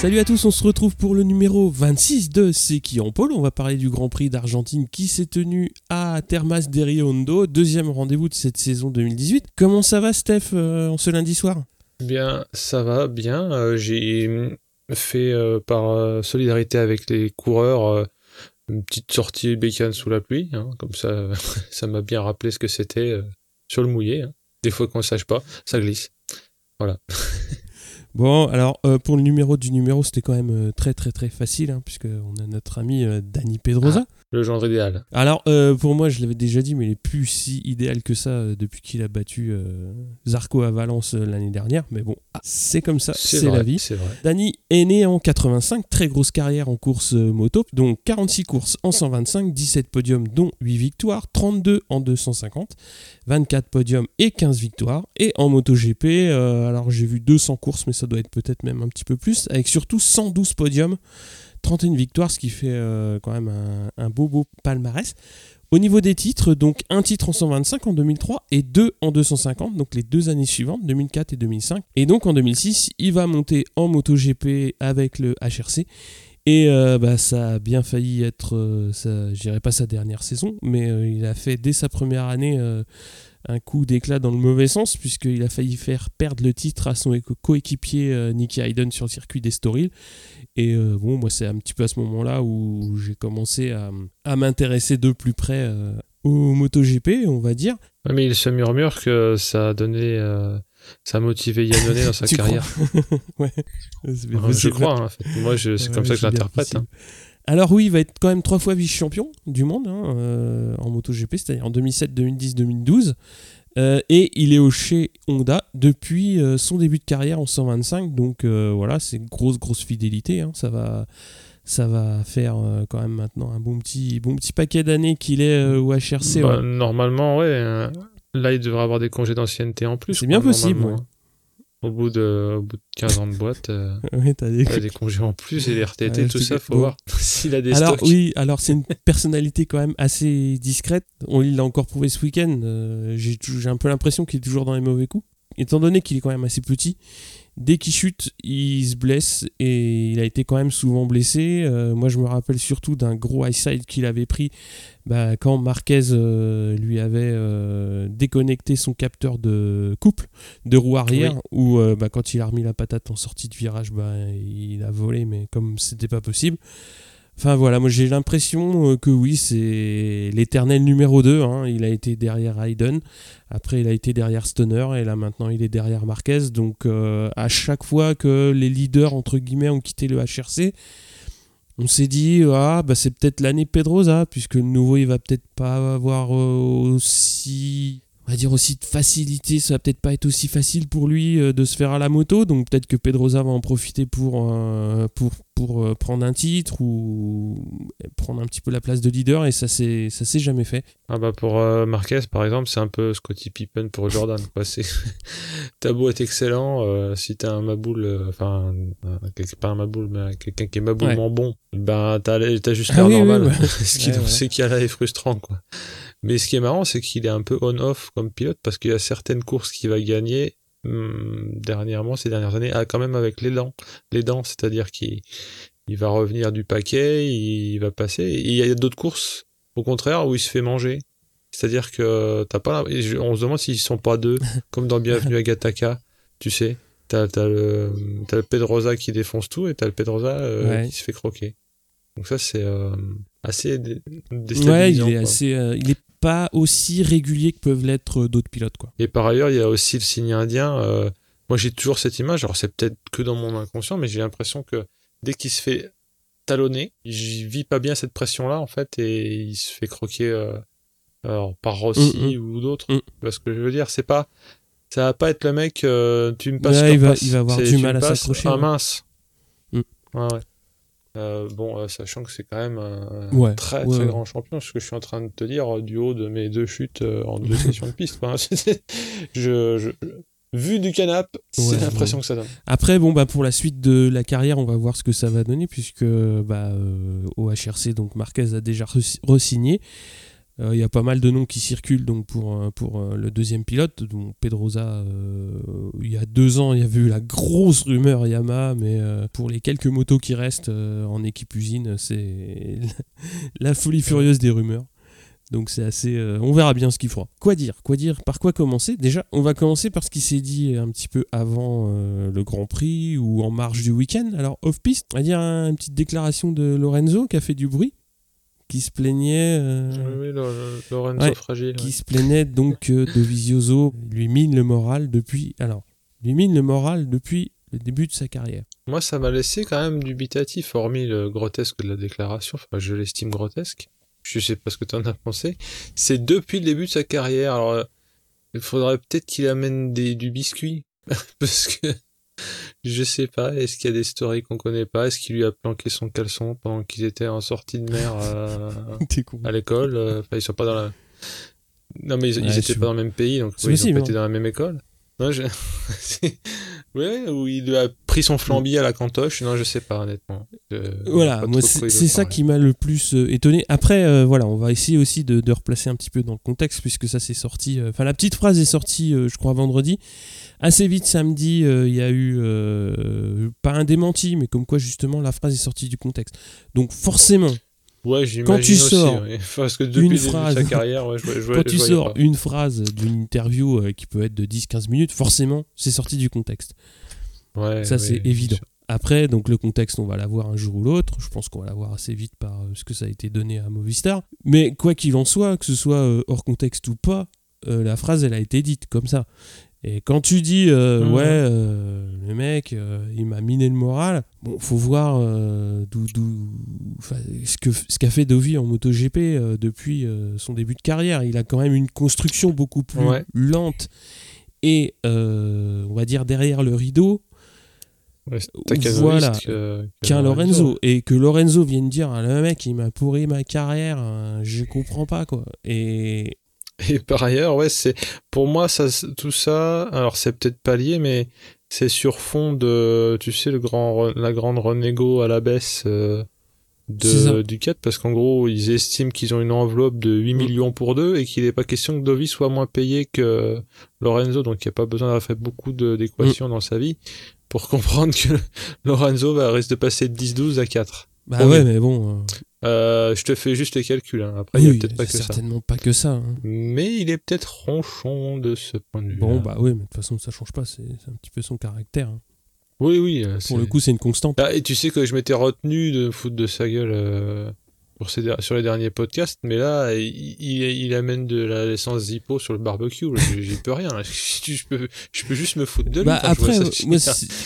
Salut à tous, on se retrouve pour le numéro 26 de C'est qui en pôle. On va parler du Grand Prix d'Argentine qui s'est tenu à Termas de Rio Hondo, deuxième rendez-vous de cette saison 2018. Comment ça va Steph euh, en ce lundi soir? Bien, ça va bien. Euh, J'ai fait euh, par solidarité avec les coureurs une petite sortie bécane sous la pluie. hein. comme ça, ça m'a bien rappelé ce que c'était sur le mouillé. hein. Des fois qu'on ne sache pas, ça glisse. Voilà. Bon, alors euh, pour le numéro du numéro, c'était quand même euh, très très très facile, hein, puisqu'on a notre ami euh, Dani Pedrosa. Le genre idéal. Alors euh, pour moi, je l'avais déjà dit, mais il est plus si idéal que ça euh, depuis qu'il a battu euh, Zarco à Valence l'année dernière. Mais bon, ah, c'est comme ça, c'est la vie. Vrai. Dani est né en 85, très grosse carrière en course moto, donc 46 courses en 125, 17 podiums dont 8 victoires, 32 en 250, 24 podiums et 15 victoires. Et en MotoGP, alors j'ai vu 200 courses, mais ça doit être peut-être même un petit peu plus, avec surtout 112 podiums, 31 victoires, ce qui fait euh, quand même un, beau beau palmarès. Au niveau des titres, donc un titre en 125 en 2003 et deux en 250, donc les deux années suivantes, 2004 et 2005. Et donc en 2006, il va monter en MotoGP avec le HRC. Et euh, bah, ça a bien failli être, euh, je dirais pas sa dernière saison, mais euh, il a fait dès sa première année un coup d'éclat dans le mauvais sens, puisqu'il a failli faire perdre le titre à son coéquipier euh, Nicky Hayden sur le circuit d'Estoril. Et euh, bon, moi, c'est un petit peu à ce moment-là où j'ai commencé à, à m'intéresser de plus près euh, au MotoGP, on va dire. Ouais, mais il se murmure que ça a donné, ça a motivé Yannone dans sa carrière. ouais. Je crois. hein, en fait. Moi, c'est Ouais, comme ça que je l'interprète. hein. Alors oui, il va être quand même trois fois vice-champion du monde hein, euh, en MotoGP, c'est-à-dire en 2007, 2010, 2012. Euh, et il est au chez Honda depuis euh, son début de carrière en 125. Donc euh, voilà, c'est une grosse, grosse fidélité. hein. Ça, va, ça va faire euh, quand même maintenant un bon petit, bon petit paquet d'années qu'il est au HRC. Bah, ouais. Normalement, ouais. euh, Là, il devrait avoir des congés d'ancienneté en plus. C'est bien possible, hein. Au bout, de, au bout de 15 ans de boîte, euh, Ouais, t'as des- il a des congés en plus et les RTT, Ouais, tout ça, faut bon. voir s'il a des Alors stocks. oui, alors c'est une personnalité quand même assez discrète. On il l'a encore prouvé ce week-end. euh, j'ai un peu l'impression qu'il est toujours dans les mauvais coups. Étant donné qu'il est quand même assez petit, dès qu'il chute, il se blesse et il a été quand même souvent blessé. Euh, moi, je me rappelle surtout d'un gros high side qu'il avait pris bah, quand Marquez euh, lui avait euh, déconnecté son capteur de couple de roue arrière, Oui. où bah, quand il a remis la patate en sortie de virage, bah, il a volé, mais comme c'était pas possible. Enfin voilà, moi j'ai l'impression euh, que oui, c'est l'éternel numéro 2. hein. Il a été derrière Hayden, après il a été derrière Stoner, et là maintenant il est derrière Marquez. Donc euh, à chaque fois que les leaders, entre guillemets, ont quitté le HRC, on s'est dit, ah bah c'est peut-être l'année Pedrosa, puisque le nouveau il va peut-être pas avoir euh, aussi. On va dire aussi de facilité, ça va peut-être pas être aussi facile pour lui euh, de se faire à la moto, donc peut-être que Pedrosa va en profiter pour, euh, pour, pour euh, prendre un titre ou prendre un petit peu la place de leader, et ça s'est jamais fait. Ah bah pour Marquez, par exemple, c'est un peu Scottie Pippen pour Jordan. T'as beau être excellent, euh, si t'as un maboule, enfin, pas un maboule, mais quelqu'un qui est maboulement bon, ben t'as, juste Ah l'air oui, normal. ce qui, Ouais, ouais. c'est qui là est frustrant, quoi. Mais ce qui est marrant, c'est qu'il est un peu on-off comme pilote parce qu'il y a certaines courses qu'il va gagner hum, dernièrement, ces dernières années, ah, quand même avec les dents. Les dents, c'est-à-dire qu'il il va revenir du paquet, il va passer. Et il y a d'autres courses, au contraire, où il se fait manger. C'est-à-dire que t'as pas, on se demande s'ils sont pas deux, comme dans Bienvenue à Gataka, tu sais. T'as, t'as le, t'as le Pedrosa qui défonce tout et t'as le Pedrosa euh, Ouais. qui se fait croquer. Donc ça, c'est euh, assez dé- déstabilisant. Ouais, il est quoi. assez, euh, il est pas aussi régulier que peuvent l'être euh, d'autres pilotes, quoi. Et par ailleurs, il y a aussi le signe indien. euh, moi, j'ai toujours cette image. Alors, c'est peut-être que dans mon inconscient, mais j'ai l'impression que dès qu'il se fait talonner, il vit pas bien cette pression-là, en fait, et il se fait croquer euh, alors, par Rossi Mm, ou d'autres. Mm. Parce que je veux dire, c'est pas. Ça va pas être le mec, euh, tu me passes, Ouais, il va- repasse. il va avoir du mal à s'accrocher, Ah ouais. mince. Mm. Ouais, ouais. Euh, bon, euh, sachant que c'est quand même un Ouais, très ouais, très ouais. grand champion, ce que je suis en train de te dire euh, du haut de mes deux chutes euh, en deux sessions de piste. quoi. C'était- je, je, vu du canap, c'est l'impression que ça donne. Après, bon, bah, pour la suite de la carrière, on va voir ce que ça va donner, puisque bah, au HRC, donc Marquez a déjà re- re-signé. Il y a pas mal de noms qui circulent donc pour, pour le deuxième pilote. Donc Pedrosa, il y a deux ans, il y avait eu la grosse rumeur Yamaha, mais pour les quelques motos qui restent en équipe usine, c'est la folie furieuse des rumeurs. Donc c'est assez. Euh, on verra bien ce qu'il fera. Quoi dire Quoi dire Par quoi commencer? Déjà, on va commencer par ce qui s'est dit un petit peu avant euh, le Grand Prix ou en marge du week-end. Alors off-piste, on va dire une petite déclaration de Lorenzo qui a fait du bruit, qui se plaignait. Euh, oui, Lorenzo fragile. Qui se plaignait donc de Vizioso lui mine le moral depuis. Alors, lui mine le moral depuis le début de sa carrière. Moi, ça m'a laissé quand même dubitatif, hormis le grotesque de la déclaration. Enfin, je l'estime grotesque je sais pas ce que tu en as pensé, c'est depuis le début de sa carrière. Alors, euh, il faudrait peut-être qu'il amène des, du biscuit, parce que je sais pas, est-ce qu'il y a des stories qu'on connaît pas? Est-ce qu'il lui a planqué son caleçon pendant qu'ils étaient en sortie de mer euh, à l'école? Euh, Enfin, ils sont pas dans la... Non, mais ils, étaient pas dans le même pays, donc ils ont pas été dans la même école. Non, je... Ouais, ou il a pris son flambi à la cantoche. Non, je sais pas, honnêtement. voilà, moi, c'est ça qui m'a le plus euh, étonné. Après, euh, voilà, on va essayer aussi de, replacer un petit peu dans le contexte, puisque ça c'est sorti. Euh, enfin, la petite phrase est sortie, je crois, vendredi. Assez vite, samedi, il y a eu. pas un démenti, mais comme quoi, justement, la phrase est sortie du contexte. Donc, forcément, Ouais, quand tu sors Parce que depuis une phrase, sa carrière, quand tu sors une phrase d'une interview euh, qui peut être de 10-15 minutes, forcément, c'est sorti du contexte. Ça, c'est évident. Après, donc le contexte, on va l'avoir un jour ou l'autre. Je pense qu'on va l'avoir assez vite par euh, ce que ça a été donné à Movistar. Mais quoi qu'il en soit, que ce soit euh, hors contexte ou pas, la phrase, elle a été dite comme ça. Et quand tu dis, euh, mmh. ouais, euh, le mec, euh, il m'a miné le moral, bon, faut voir d'où, ce, que, ce qu'a fait Dovi en MotoGP depuis son début de carrière. Il a quand même une construction beaucoup plus lente et, on va dire, derrière le rideau. voilà, qu'un Lorenzo. Et que Lorenzo vienne dire, ah, le mec, il m'a pourri ma carrière, je comprends pas, quoi. Et, et par ailleurs, ouais, c'est pour moi ça, tout ça. Alors c'est peut-être pas lié, mais c'est sur fond de, tu sais, le grand, la grande renégo à la baisse euh, de Ducat, parce qu'en gros ils estiment qu'ils ont une enveloppe de 8 mm. millions pour deux et qu'il n'est pas question que Dovi soit moins payé que Lorenzo, donc il n'y a pas besoin d'avoir fait beaucoup d'équations mm. dans sa vie pour comprendre que Lorenzo va risque de passer de 10-12 à 4. Bah ouais, mais bon. Euh, euh, je te fais juste les calculs. Hein. Après, il peut-être pas que certainement pas que ça. Hein. Mais il est peut-être ronchon de ce point de vue. Bon, bah oui, mais de toute façon, ça change pas. C'est un petit peu son caractère. Hein. Oui, oui. Euh, Pour le coup, c'est une constante. Ah, et tu sais que je m'étais retenu de foutre de sa gueule euh, sur les derniers podcasts, mais là, il, amène de la l'essence Zippo sur le barbecue. J'y peux rien. Je peux, je peux juste me foutre de lui. Bah après, moi,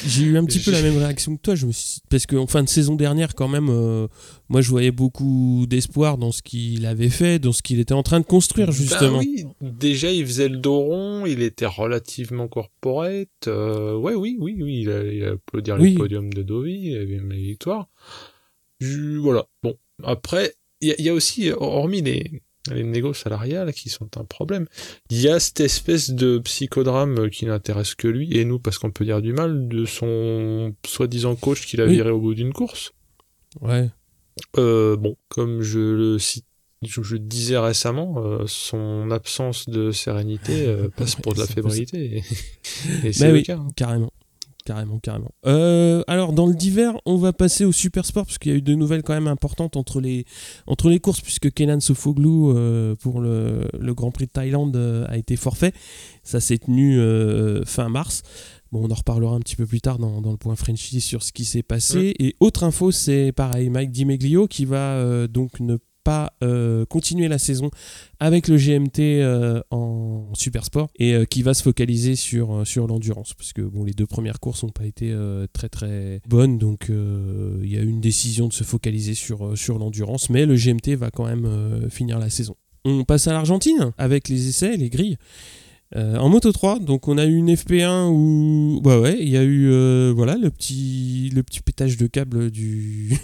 j'ai eu un petit peu la même réaction que toi. Je me Parce qu'en fin de saison dernière, quand même, euh, moi, je voyais beaucoup d'espoir dans ce qu'il avait fait, dans ce qu'il était en train de construire, bah justement. oui, déjà, il faisait le dos rond, il était relativement corporate. Euh, ouais, oui, oui, oui, il a, il a applaudi le podium de Dovi, il avait une victoire. voilà, bon, après, il y, a aussi, hormis les, les négos salariales qui sont un problème, il y a cette espèce de psychodrame qui n'intéresse que lui et nous, parce qu'on peut dire du mal, de son soi-disant coach qu'il a viré au bout d'une course. Ouais. Euh, bon, comme je le cite je, disais récemment, euh, son absence de sérénité euh, passe pour de la fébrilité. Et, c'est le cas. Hein. Carrément. Carrément, carrément. Euh, alors, dans le divers, on va passer au super sport, parce qu'il y a eu de nouvelles quand même importantes entre les, entre les courses, puisque Kenan Sofoglou, euh, pour le, le, Grand Prix de Thaïlande, euh, a été forfait. Ça s'est tenu fin mars. Bon, on en reparlera un petit peu plus tard dans, dans le point Frenchy sur ce qui s'est passé. Et autre info, c'est pareil, Mike Dimeglio qui va donc ne pas euh, continuer la saison avec le GMT euh, en super sport et euh, qui va se focaliser sur, sur l'endurance parce que bon, les deux premières courses n'ont pas été très très bonnes donc il y a eu une décision de se focaliser sur, sur l'endurance mais le GMT va quand même finir la saison. On passe à l'Argentine avec les essais, les grilles. en Moto 3, donc on a eu une FP1 où bah ouais, il y a eu voilà le petit le petit pétage de câble du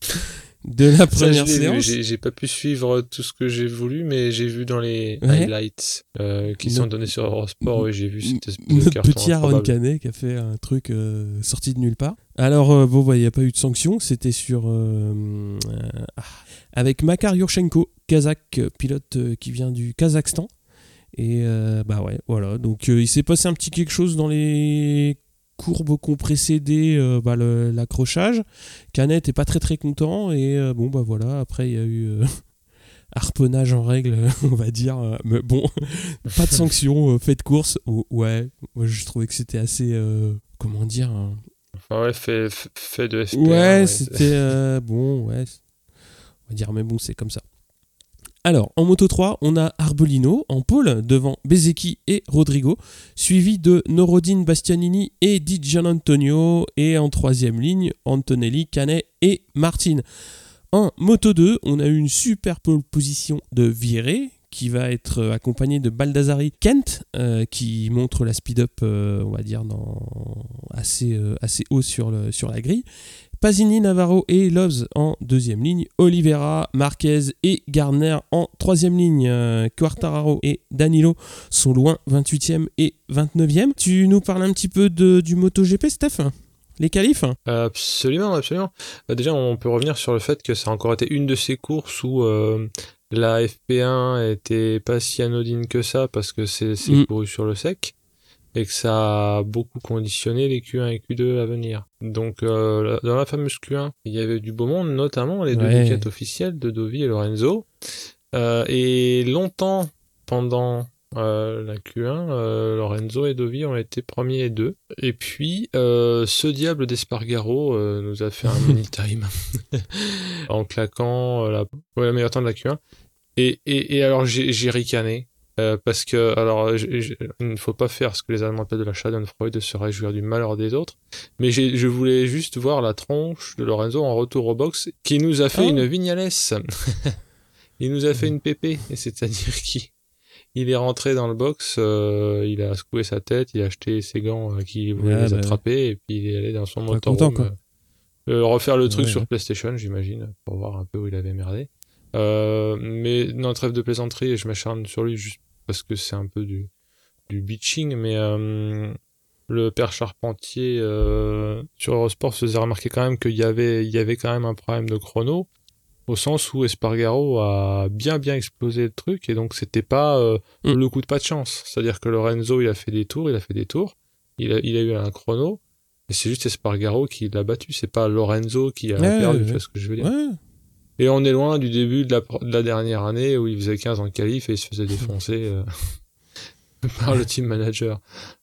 de la première séance. J'ai pas pu suivre tout ce que j'ai voulu, mais j'ai vu dans les highlights euh, qui sont donnés sur Eurosport, j'ai vu cette Notre petit Aaron Canet qui a fait un truc euh, sorti de nulle part. Alors, euh, bon, bah, il n'y a pas eu de sanction, c'était sur. Ah, avec Makar Yurchenko Kazakh, pilote qui vient du Kazakhstan. Et bah ouais, voilà. Donc il s'est passé un petit quelque chose dans les courbes qu'ont précédé bah, l'accrochage. Canet est pas très très content et bon bah voilà. Après il y a eu harponnage en règle, on va dire. Euh, mais bon, pas de sanction, euh, fait de course. Ouais, moi je trouvais que c'était assez. Euh, comment dire Enfin, ouais, fait, fait de FP1. Ouais, c'était. bon, ouais. On va dire, mais bon, c'est comme ça. Alors, en Moto 3, on a Arbolino en pôle devant Bezeki et Rodrigo, suivi de Norodin Bastianini et Di Antonio, et en troisième ligne, Antonelli, Canet et Martin. En Moto 2, on a eu une super position de Viré qui va être euh, accompagné de Baldassari Kent euh, qui montre la speed-up, euh, on va dire, dans, assez, haut sur la grille. Pasini, Navarro et Loves en deuxième ligne. Oliveira, Marquez et Garner en troisième ligne. Quartararo et Danilo sont loin, 28e et 29e. Tu nous parles un petit peu de, du MotoGP, Steph? Les qualifs? Absolument, absolument. Bah, déjà, on peut revenir sur le fait que ça a encore été une de ces courses où euh, la FP1 était pas si anodine que ça parce que c'est mm. couru sur le sec et que ça a beaucoup conditionné les Q1 et Q2 à venir. Donc euh, dans la fameuse Q1, il y avait du beau monde, notamment les deux ouais. officiels de Dovi et Lorenzo. Euh, et longtemps pendant euh, la Q1, euh, Lorenzo et Dovi ont été premiers et deux. Et puis, euh, ce diable d'Espargaro nous a fait un mini time en claquant la, ouais, meilleure temps de la Q1. Et, et, et alors, j'ai ricané. Parce que, alors, il ne faut pas faire ce que les Allemands appellent de la Schadenfreude, de se réjouir du malheur des autres. Mais je voulais juste voir la tronche de Lorenzo en retour au box, qui nous a fait ah. une vignales. il nous a fait une pépé, c'est-à-dire qui il est rentré dans le box, euh, il a secoué sa tête, il a acheté ses gants euh, qui voulait les bah attraper et puis il est allé dans son motorhome euh, refaire le truc sur PlayStation, j'imagine, pour voir un peu où il avait merdé. mais non, trêve de plaisanterie, je m'acharne sur lui juste parce que c'est un peu du, du bitching, mais le père Charpentier sur Eurosport faisait remarquer quand même qu'il y avait, il y avait quand même un problème de chrono au sens où Espargaro a bien bien explosé le truc et donc c'était pas euh, mm. le coup de pas de chance. C'est-à-dire que Lorenzo il a fait des tours, il a fait des tours, il a, il a eu un chrono, mais c'est juste Espargaro qui l'a battu, c'est pas Lorenzo qui a perdu, tu vois ce que je veux dire. Et on est loin du début de la, de la, dernière année où il faisait 15 en qualif et il se faisait défoncer euh, par le team manager.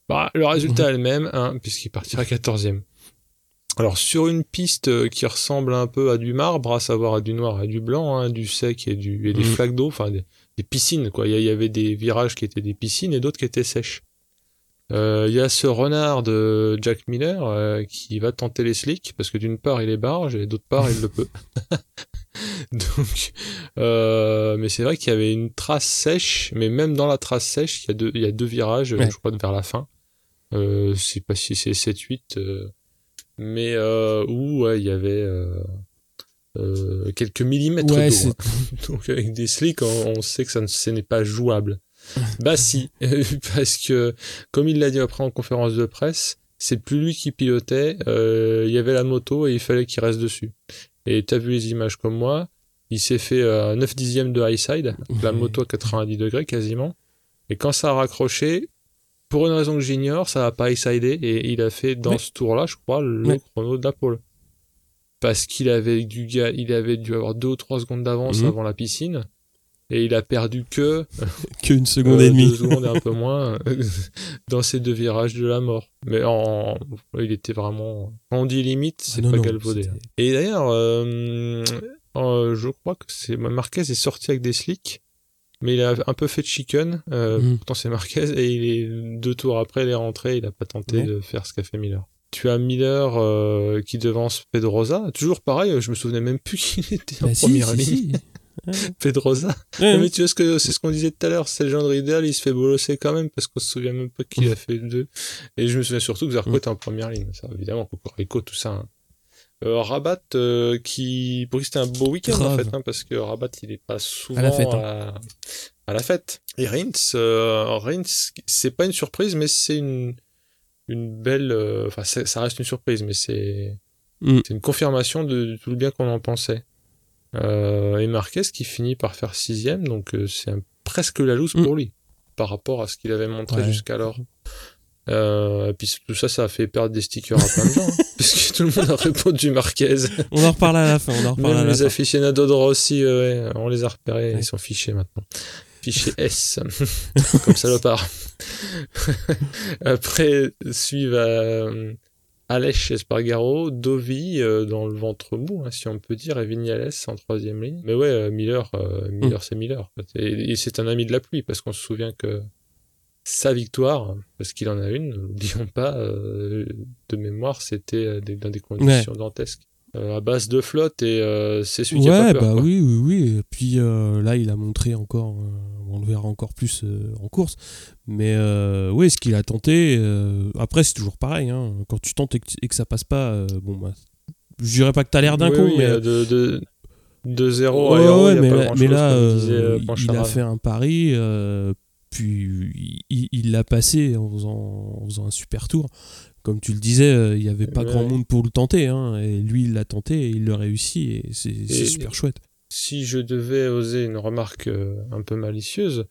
Bah, le résultat est le même, hein, puisqu'il partira 14e. Alors sur une piste euh, qui ressemble un peu à du marbre, à savoir à du noir et du blanc, hein, du sec et, du, et des mm. flaques d'eau, enfin des, piscines quoi. Il y, avait des virages qui étaient des piscines et d'autres qui étaient sèches. Euh, il y a ce renard de Jack Miller euh, qui va tenter les slicks parce que d'une part il est barge et d'autre part il le peut. Donc, mais c'est vrai qu'il y avait une trace sèche, mais même dans la trace sèche, il y a deux, il y a deux virages, je crois vers la fin. Euh, c'est pas si c'est 7-8 mais euh, où il y avait euh, euh, quelques millimètres d'eau. Hein. Donc avec des slicks, on, sait que ça ne, ce n'est pas jouable. bah si, parce que comme il l'a dit après en conférence de presse, c'est plus lui qui pilotait, il y avait la moto et il fallait qu'il reste dessus. Et tu as vu les images comme moi, il s'est fait 9 dixièmes de high side, la moto à 90 degrés quasiment. Et quand ça a raccroché, pour une raison que j'ignore, ça n'a pas excited et il a fait dans ce tour-là, je crois, le chrono de la pole. Parce qu'il avait dû, il avait dû avoir deux ou trois secondes d'avance mhm. avant la piscine et il a perdu que qu'une seconde et demie, deux secondes et un peu moins dans ces deux virages de la mort. Mais en, il était vraiment, quand on dit limite, c'est ah pas galvaudé. Et d'ailleurs, euh, euh, je crois que c'est Marquez est sorti avec des slicks mais il a un peu fait de chicken, euh, mm. pourtant c'est Marquez, et il est deux tours après, il est rentré, il a pas tenté de faire ce qu'a fait Miller. Tu as Miller euh, qui devance Pedrosa, toujours pareil, je me souvenais même plus qu'il était en bah première ligne. Pedrosa. mais tu vois ce que c'est ce qu'on disait tout à l'heure, c'est le genre idéal, il se fait bolosser quand même parce qu'on se souvient même pas qu'il a fait deux. Et je me souviens surtout que Zarco mm. était en première ligne. Ça, évidemment, Cocorico, tout ça. Hein. Euh, Rabat euh, qui pour qui c'était un beau week-end en fait hein, parce que Rabat il est pas souvent à la fête, hein. à, la fête. et Rins euh, Rins c'est pas une surprise mais c'est une une belle euh, enfin ça reste une surprise mais c'est mm. c'est une confirmation de, tout le bien qu'on en pensait et Marquez qui finit par faire sixième, donc c'est presque la loose pour lui par rapport à ce qu'il avait montré jusqu'alors. Euh, et puis tout ça, ça a fait perdre des stickers à plein de gens, hein, parce que tout le monde a répondu Marquez. On en reparle à la fin. On en reparle Même à les aficionados de Rossi, euh, on les a repérés, ils sont fichés maintenant. Fichés S, comme salopard. Après suivent euh, Aleix Espargaro, Dovi euh, dans le ventre mou, hein, si on peut dire, et Vignales en troisième ligne. Mais ouais, euh, Miller, Miller mm. c'est Miller. et c'est un ami de la pluie, parce qu'on se souvient que sa victoire, parce qu'il en a une, n'oublions pas, euh, de mémoire, c'était euh, dans des conditions dantesques. Euh, à base de flotte et c'est celui qui a pas peur, bah oui, oui, oui. Et puis là, il a montré encore, on le verra encore plus en course. Mais oui, ce qu'il a tenté, après, c'est toujours pareil. Hein. quand tu tentes et que, ça passe pas, bon, bah, je dirais pas que tu as l'air d'un con, mais. De, de... 0 ouais, mais, mais, là, il a fait un pari puis il l'a passé en faisant, un super tour. Comme tu le disais, euh, il n'y avait pas grand monde pour le tenter. Hein, et lui, il l'a tenté et il le réussit. Et c'est super chouette. Si je devais oser une remarque euh, un peu malicieuse,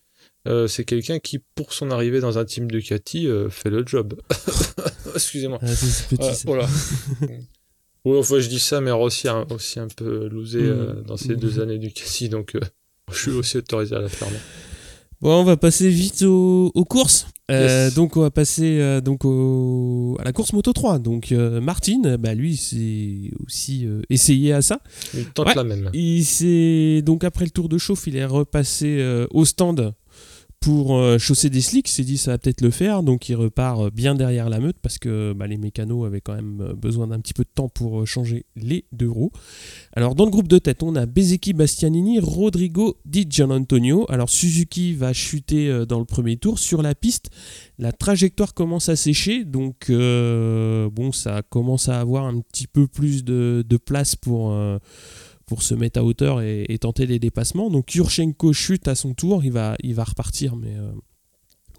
euh, c'est quelqu'un qui, pour son arrivée dans un team de Cathy, fait le job. Excusez-moi. Ah, petit, voilà. oui, enfin, je dis ça, mais aussi un, aussi un peu losé mmh. dans ces deux mmh. années du Cathy, donc je suis aussi autorisé à la faire. Bon, on va passer vite aux, courses. Euh, donc on va passer euh, donc à la course Moto 3. Donc euh, Martin, bah lui c'est aussi essayé à ça. Il tente la même. Il donc après le tour de chauffe, il est repassé au stand pour euh, chausser des slicks, il s'est dit ça va peut-être le faire, donc il repart euh, bien derrière la meute parce que bah, les mécanos avaient quand même euh, besoin d'un petit peu de temps pour changer les deux roues. Alors dans le groupe de tête, on a Bezeki Bastianini, Rodrigo Di Antonio. Alors Suzuki va chuter dans le premier tour sur la piste. La trajectoire commence à sécher, donc bon, ça commence à avoir un petit peu plus de place pour pour se mettre à hauteur et, tenter des dépassements. Donc Yurchenko chute à son tour, il va, il va repartir, mais euh,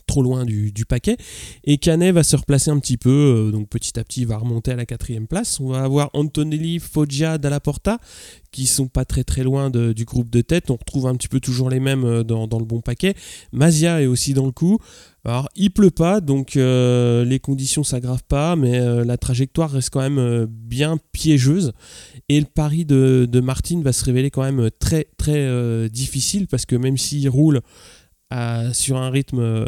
trop loin du, paquet. Et Canet va se replacer un petit peu, euh, donc petit à petit il va remonter à la quatrième place. On va avoir Antonelli, Foggia, Dalla Porta, qui sont pas très très loin du groupe de tête. On retrouve un petit peu toujours les mêmes euh, dans, dans le bon paquet. Mazia est aussi dans le coup. Alors, il pleut pas, donc euh, les conditions s'aggravent pas, mais euh, la trajectoire reste quand même euh, bien piégeuse. Et le pari de, de, Martin va se révéler quand même très très difficile parce que même s'il roule sur un rythme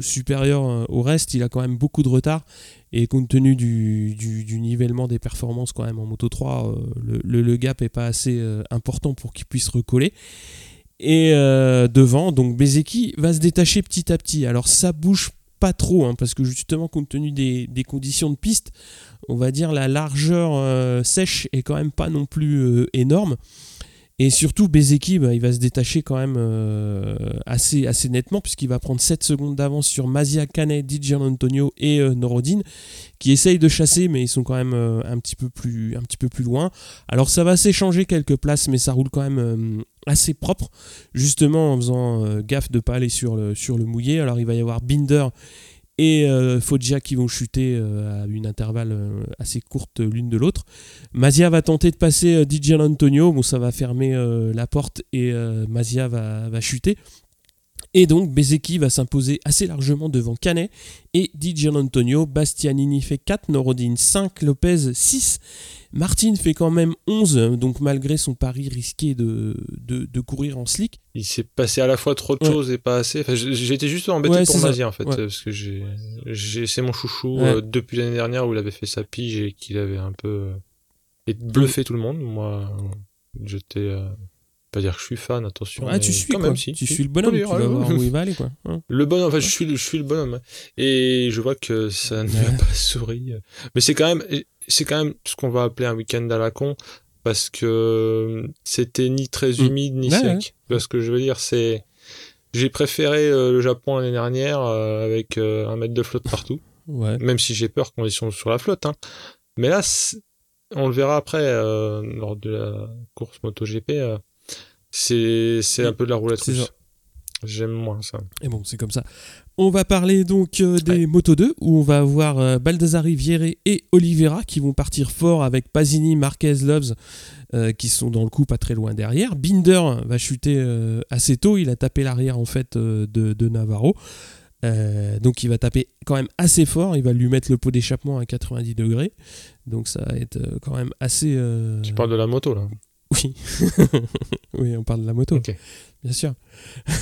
supérieur au reste, il a quand même beaucoup de retard. Et compte tenu du, du, nivellement des performances quand même en Moto 3, le, le, le, gap est pas assez important pour qu'il puisse recoller. Et euh, devant, donc Bezeki va se détacher petit à petit. Alors ça bouge pas trop, hein, parce que justement, compte tenu des, conditions de piste, on va dire la largeur euh, sèche est quand même pas non plus euh, énorme. Et surtout, Bezeki, bah, il va se détacher quand même euh, assez, assez nettement, puisqu'il va prendre 7 secondes d'avance sur Mazia Canet, DJ Antonio et euh, Norodine, qui essayent de chasser, mais ils sont quand même euh, un, petit peu plus, un petit peu plus loin. Alors ça va s'échanger quelques places, mais ça roule quand même assez propre, justement en faisant gaffe de ne pas aller sur le, sur le mouillé. Alors il va y avoir Binder et euh, Foggia qui vont chuter euh, à une intervalle euh, assez courte l'une de l'autre. Mazia va tenter de passer DJ Antonio, bon ça va fermer la porte et Mazia va, chuter. Et donc Bezeki va s'imposer assez largement devant Canet et DJ Antonio. Bastianini fait 4, Norodine 5, Lopez 6 Martin fait quand même 11, donc malgré son pari risqué de, de, courir en slick. Il s'est passé à la fois trop de choses et pas assez. Enfin, J'étais juste embêté pour Mazia en fait, parce que j'ai, c'est mon chouchou euh, depuis l'année dernière où il avait fait sa pige et qu'il avait un peu euh, et bluffé tout le monde. Moi, j'étais. Euh, pas dire que je suis fan, attention. Ah, tu suis quand même, si. Tu suis le bonhomme, tu vas voir où il va aller, quoi. Hein. Le bonhomme, enfin, je suis, je suis le bonhomme. Et je vois que ça ne m'a pas souri. Mais c'est quand même, c'est quand même ce qu'on va appeler un week-end à la con parce que c'était ni très mm. humide ni sec. Parce que je veux dire, c'est j'ai préféré euh, le Japon l'année dernière euh, avec euh, un mètre de flotte partout. Même si j'ai peur qu'on soit sur la flotte. Hein. Mais là, on le verra après lors de la course MotoGP. C'est c'est un peu de la roulette russe. J'aime moins ça. Et bon, c'est comme ça. On va parler donc euh, des Moto 2, où on va avoir euh, Baldassari, Vieré et Oliveira qui vont partir fort avec Pasini, Marquez, Loves euh, qui sont dans le coup pas très loin derrière. Binder va chuter assez tôt, il a tapé l'arrière en fait de, de, Navarro. donc il va taper quand même assez fort, il va lui mettre le pot d'échappement à 90 degrés. Donc ça va être quand même assez... Tu parles de la moto là Oui. oui, on parle de la moto. Bien sûr.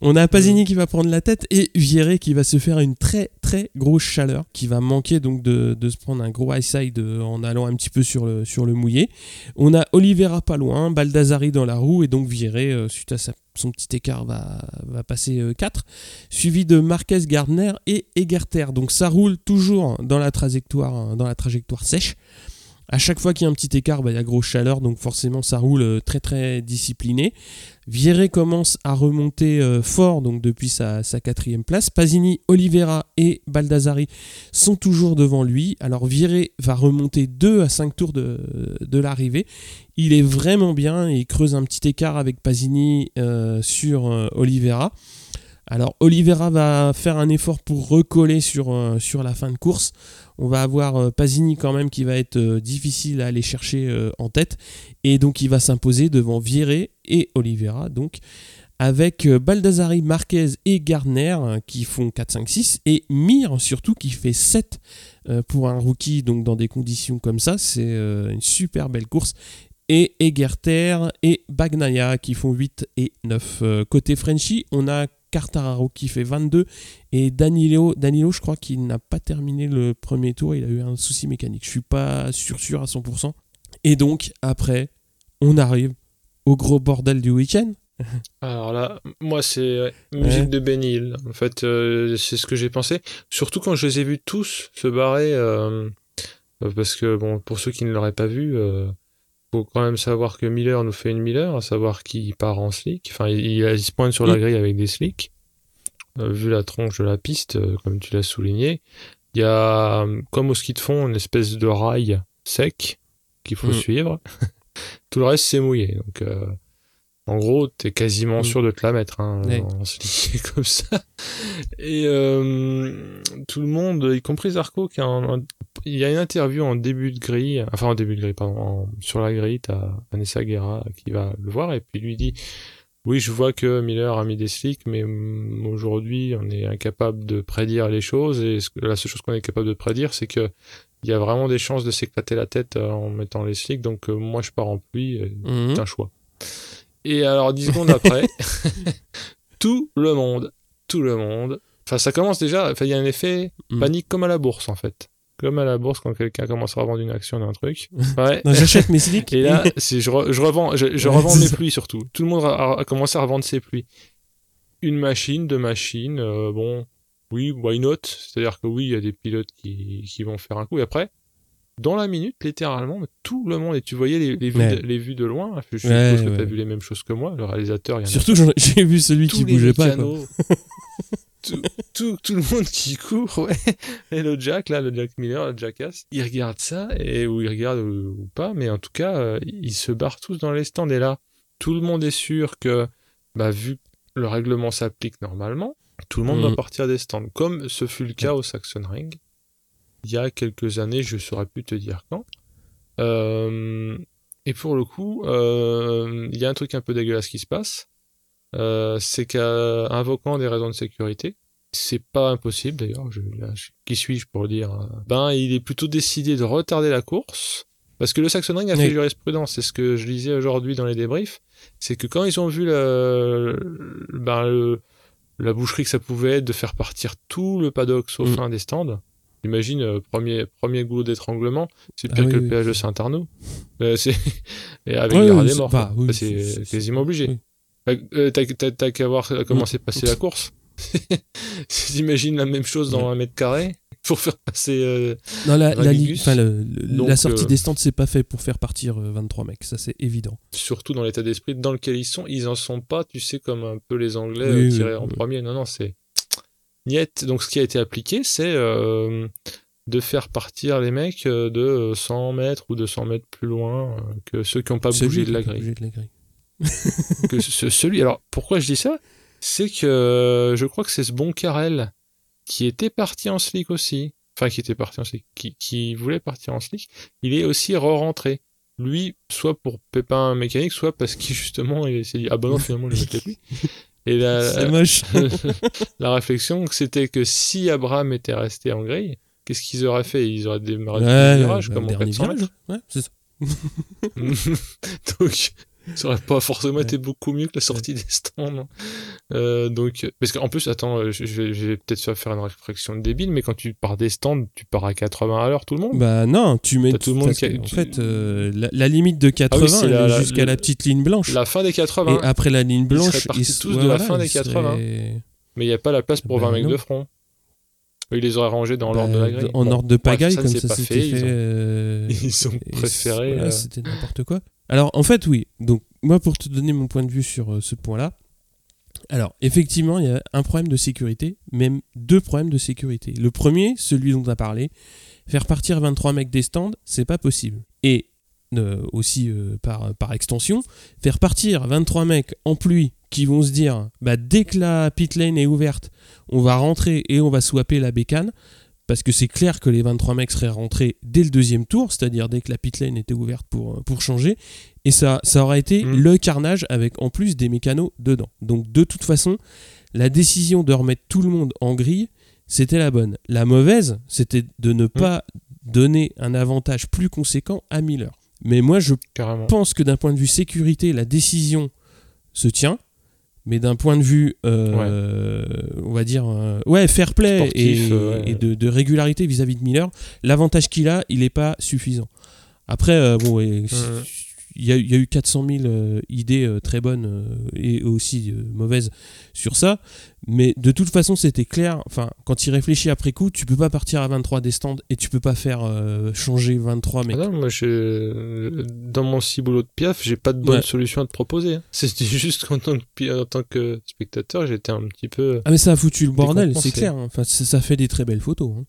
On a Pasini qui va prendre la tête et Vieré qui va se faire une très très grosse chaleur, qui va manquer donc de, se prendre un gros high side euh, en allant un petit peu sur le, sur le mouillé. On a Oliveira pas loin, Baldassari dans la roue et donc Vieré, euh, suite à son petit écart, va, va passer 4. Euh, suivi de Marquez, Gardner et Egerter. Donc ça roule toujours dans la trajectoire, dans la trajectoire sèche. À chaque fois qu'il y a un petit écart, bah, il y a grosse chaleur, donc forcément ça roule euh, très très discipliné. Vieré commence à remonter euh, fort donc depuis sa, quatrième place. Pasini, Oliveira et Baldassari sont toujours devant lui. Alors Vieré va remonter 2 à 5 tours de, l'arrivée. Il est vraiment bien il creuse un petit écart avec Pasini euh, sur Oliveira. Alors Oliveira va faire un effort pour recoller sur, sur la fin de course. On va avoir euh, Pasini quand même qui va être euh, difficile à aller chercher euh, en tête. Et donc il va s'imposer devant Vieré et Oliveira. Donc avec Baldassari, Marquez et Gardner qui font 4, 5, 6 et Mir surtout qui fait 7 pour un rookie donc dans des conditions comme ça. C'est une super belle course et Egerter et Bagnaia qui font 8 et 9. côté Frenchy, on a Cartararo qui fait 22 et Danilo, Danilo je crois qu'il n'a pas terminé le premier tour, il a eu un souci mécanique. Je suis pas sûr sûr à 100%. Et donc après, on arrive au gros bordel du week-end. Alors là, moi c'est musique de Ben Hill. En fait, euh, c'est ce que j'ai pensé. Surtout quand je les ai vus tous se barrer, euh, parce que bon, pour ceux qui ne l'auraient pas vu, euh, faut quand même savoir que Miller nous fait une Miller, à savoir qu'il part en slick. Enfin, il, il se pointe sur la mm. grille avec des slicks. Euh, vu la tronche de la piste, euh, comme tu l'as souligné, il y a, comme au ski de fond, une espèce de rail sec qu'il faut mm. suivre. Tout le reste, c'est mouillé. Donc, euh, en gros, t'es quasiment mm. sûr de te la mettre hein, en slick comme ça. Et tout le monde, y compris Zarco, qui a un, il y a une interview en début de grille, enfin en début de grille, pardon, sur la grille, t'as Vanessa Guerra qui va le voir et puis lui dit oui, je vois que Miller a mis des slicks, mais mm, aujourd'hui, on est incapable de prédire les choses et la seule chose qu'on est capable de prédire, c'est que il y a vraiment des chances de s'éclater la tête euh, en mettant les slicks. Donc euh, moi, je pars en pluie, mhm. c'est un choix. Et alors, dix secondes après, tout le monde, tout le monde, enfin ça commence déjà, enfin il y a un effet mhm. panique comme à la bourse en fait comme à la bourse quand quelqu'un commence à revendre une action d'un truc. Ouais. J'achète mes slicks. Et là, je, je, revends, je, revends mes pluies surtout. Tout le monde a, commencé à revendre ses pluies. Une machine, deux machines, euh, bon, oui, why not? C'est-à-dire que oui, il y a des pilotes qui, qui vont faire un coup. Et après, dans la minute, littéralement, tout le monde, et tu voyais les, les, vues, de, les vues, de, loin, je suppose que tu as vu les mêmes choses que moi, le réalisateur. Il y en Surtout, j'ai vu celui qui bougeait pas. tout, tout, le monde qui court, ouais. Et le Jack, là, le Jack Miller, le Jackass, il regarde ça, et, ou il regarde ou, pas, mais en tout cas, euh, ils se barrent tous dans les stands. Et là, tout le monde est sûr que, bah, vu que le règlement s'applique normalement, tout le monde doit mm. partir des stands. Comme ce fut le cas au Saxon Ring, il y a quelques années, je saurais plus te dire quand. Euh, et pour le coup, euh, il y a un truc un peu dégueulasse qui se passe euh, c'est qu'invoquant des raisons de sécurité, c'est pas impossible d'ailleurs, je, qui suis-je pour le dire hein. Ben, il est plutôt décidé de retarder la course, parce que le Saxon Ring a fait jurisprudence, c'est ce que je lisais aujourd'hui dans les débriefs, c'est que quand ils ont vu la, ben, la boucherie que ça pouvait être de faire partir tout le paddock sauf mm. un des stands, Imagine, euh, premier, premier goulot d'étranglement, c'est ah pire que le péage de Saint-Arnaud. Euh, et avec ouais, des morts. c'est quasiment obligé. Euh, t'as qu'à voir comment s'est passée la course. J'imagine la même chose dans un mètre carré pour faire passer. Euh, non, la, la, la sortie des stands, c'est pas fait pour faire partir 23 mecs, ça c'est évident. Surtout dans l'état d'esprit dans lequel ils sont, ils en sont pas, tu sais, comme un peu les Anglais tirés en premier. Non, non, c'est. Niet. Donc ce qui a été appliqué, c'est de faire partir les mecs de 100 mètres ou 200 mètres plus loin que ceux qui n'ont pas bougé de la grille. De la grille. que celui. Alors, pourquoi je dis ça? C'est que je crois que c'est ce bon Carrel qui était parti en slick aussi. Enfin, qui était parti en slick, qui, qui voulait partir en slick. Il est aussi re-rentré. Lui, soit pour pépin mécanique, soit parce qu'il justement, il s'est dit, ah bah non, finalement, je vais. Et la, moche. la réflexion, c'était que si Abraham était resté en grille, qu'est-ce qu'ils auraient fait? Ils auraient démarré Ouais, le virage comme en dernier 400 virage. Ouais, c'est ça. donc, ça aurait pas forcément été beaucoup mieux que la sortie des stands. hein. Euh, donc, parce qu'en plus, attends, euh, je vais, peut-être faire une réflexion débile, mais quand tu pars des stands, tu pars à 80 à l'heure, tout le monde? Bah non, tu mets tout le monde qui En fait, euh, la, la limite de 80 c'est elle la- est la- jusqu'à la, petite ligne blanche. La fin des 80, Et après la ligne blanche, partis ils- tous ouais, de la fin des ils seraient- 80. mais il n'y a pas la place pour Bah 20 mecs non. de front. Ils les auraient rangés dans bah, l'ordre de la grille. En Bon, ordre de bref, pagaille, ça, comme c'est ça pas s'était fait, fait. ils ont- euh, Ils ont préféré. voilà, euh, C'était n'importe quoi. Alors, en fait, oui. Donc, moi, pour te donner mon point de vue sur euh, ce point-là, alors, effectivement, il y a un problème de sécurité, même deux problèmes de sécurité. Le premier, celui dont tu as parlé, faire partir 23 mecs des stands, c'est pas possible. Et euh, aussi, euh, par, par extension, faire partir 23 mecs en pluie qui vont se dire, bah, dès que la pit lane est ouverte, on va rentrer et on va swapper la bécane, parce que c'est clair que les 23 mecs seraient rentrés dès le deuxième tour, c'est-à-dire dès que la pit lane était ouverte pour, pour changer, et ça, ça aurait été Mm. le carnage avec en plus des mécanos dedans. Donc de toute façon, la décision de remettre tout le monde en grille, c'était la bonne. La mauvaise, c'était de ne pas donner un avantage plus conséquent à Miller. Mais moi, je Carrément. pense que d'un point de vue sécurité, la décision se tient. Mais d'un point de vue, euh, on va dire, euh, ouais, fair play Sportif, et, euh, ouais. et de, de régularité vis-à-vis de Miller, l'avantage qu'il a, il n'est pas suffisant. Après, bon, et-. Il y, a, il y a eu 400 000 euh, idées euh, très bonnes euh, et aussi mauvaises sur ça, mais de toute façon, c'était clair. Enfin, quand il réfléchit après coup, tu peux pas partir à 23 des stands et tu peux pas faire changer 23 mecs. Ah non, moi, je... dans mon ciboulot de piaf, j'ai pas de bonne Ouais. solution à te proposer. hein. C'était juste qu'en tant que, en tant que spectateur, j'étais un petit peu. Ah mais ça a foutu le bordel, c'est clair. hein. Enfin, ça, ça fait des très belles photos. hein.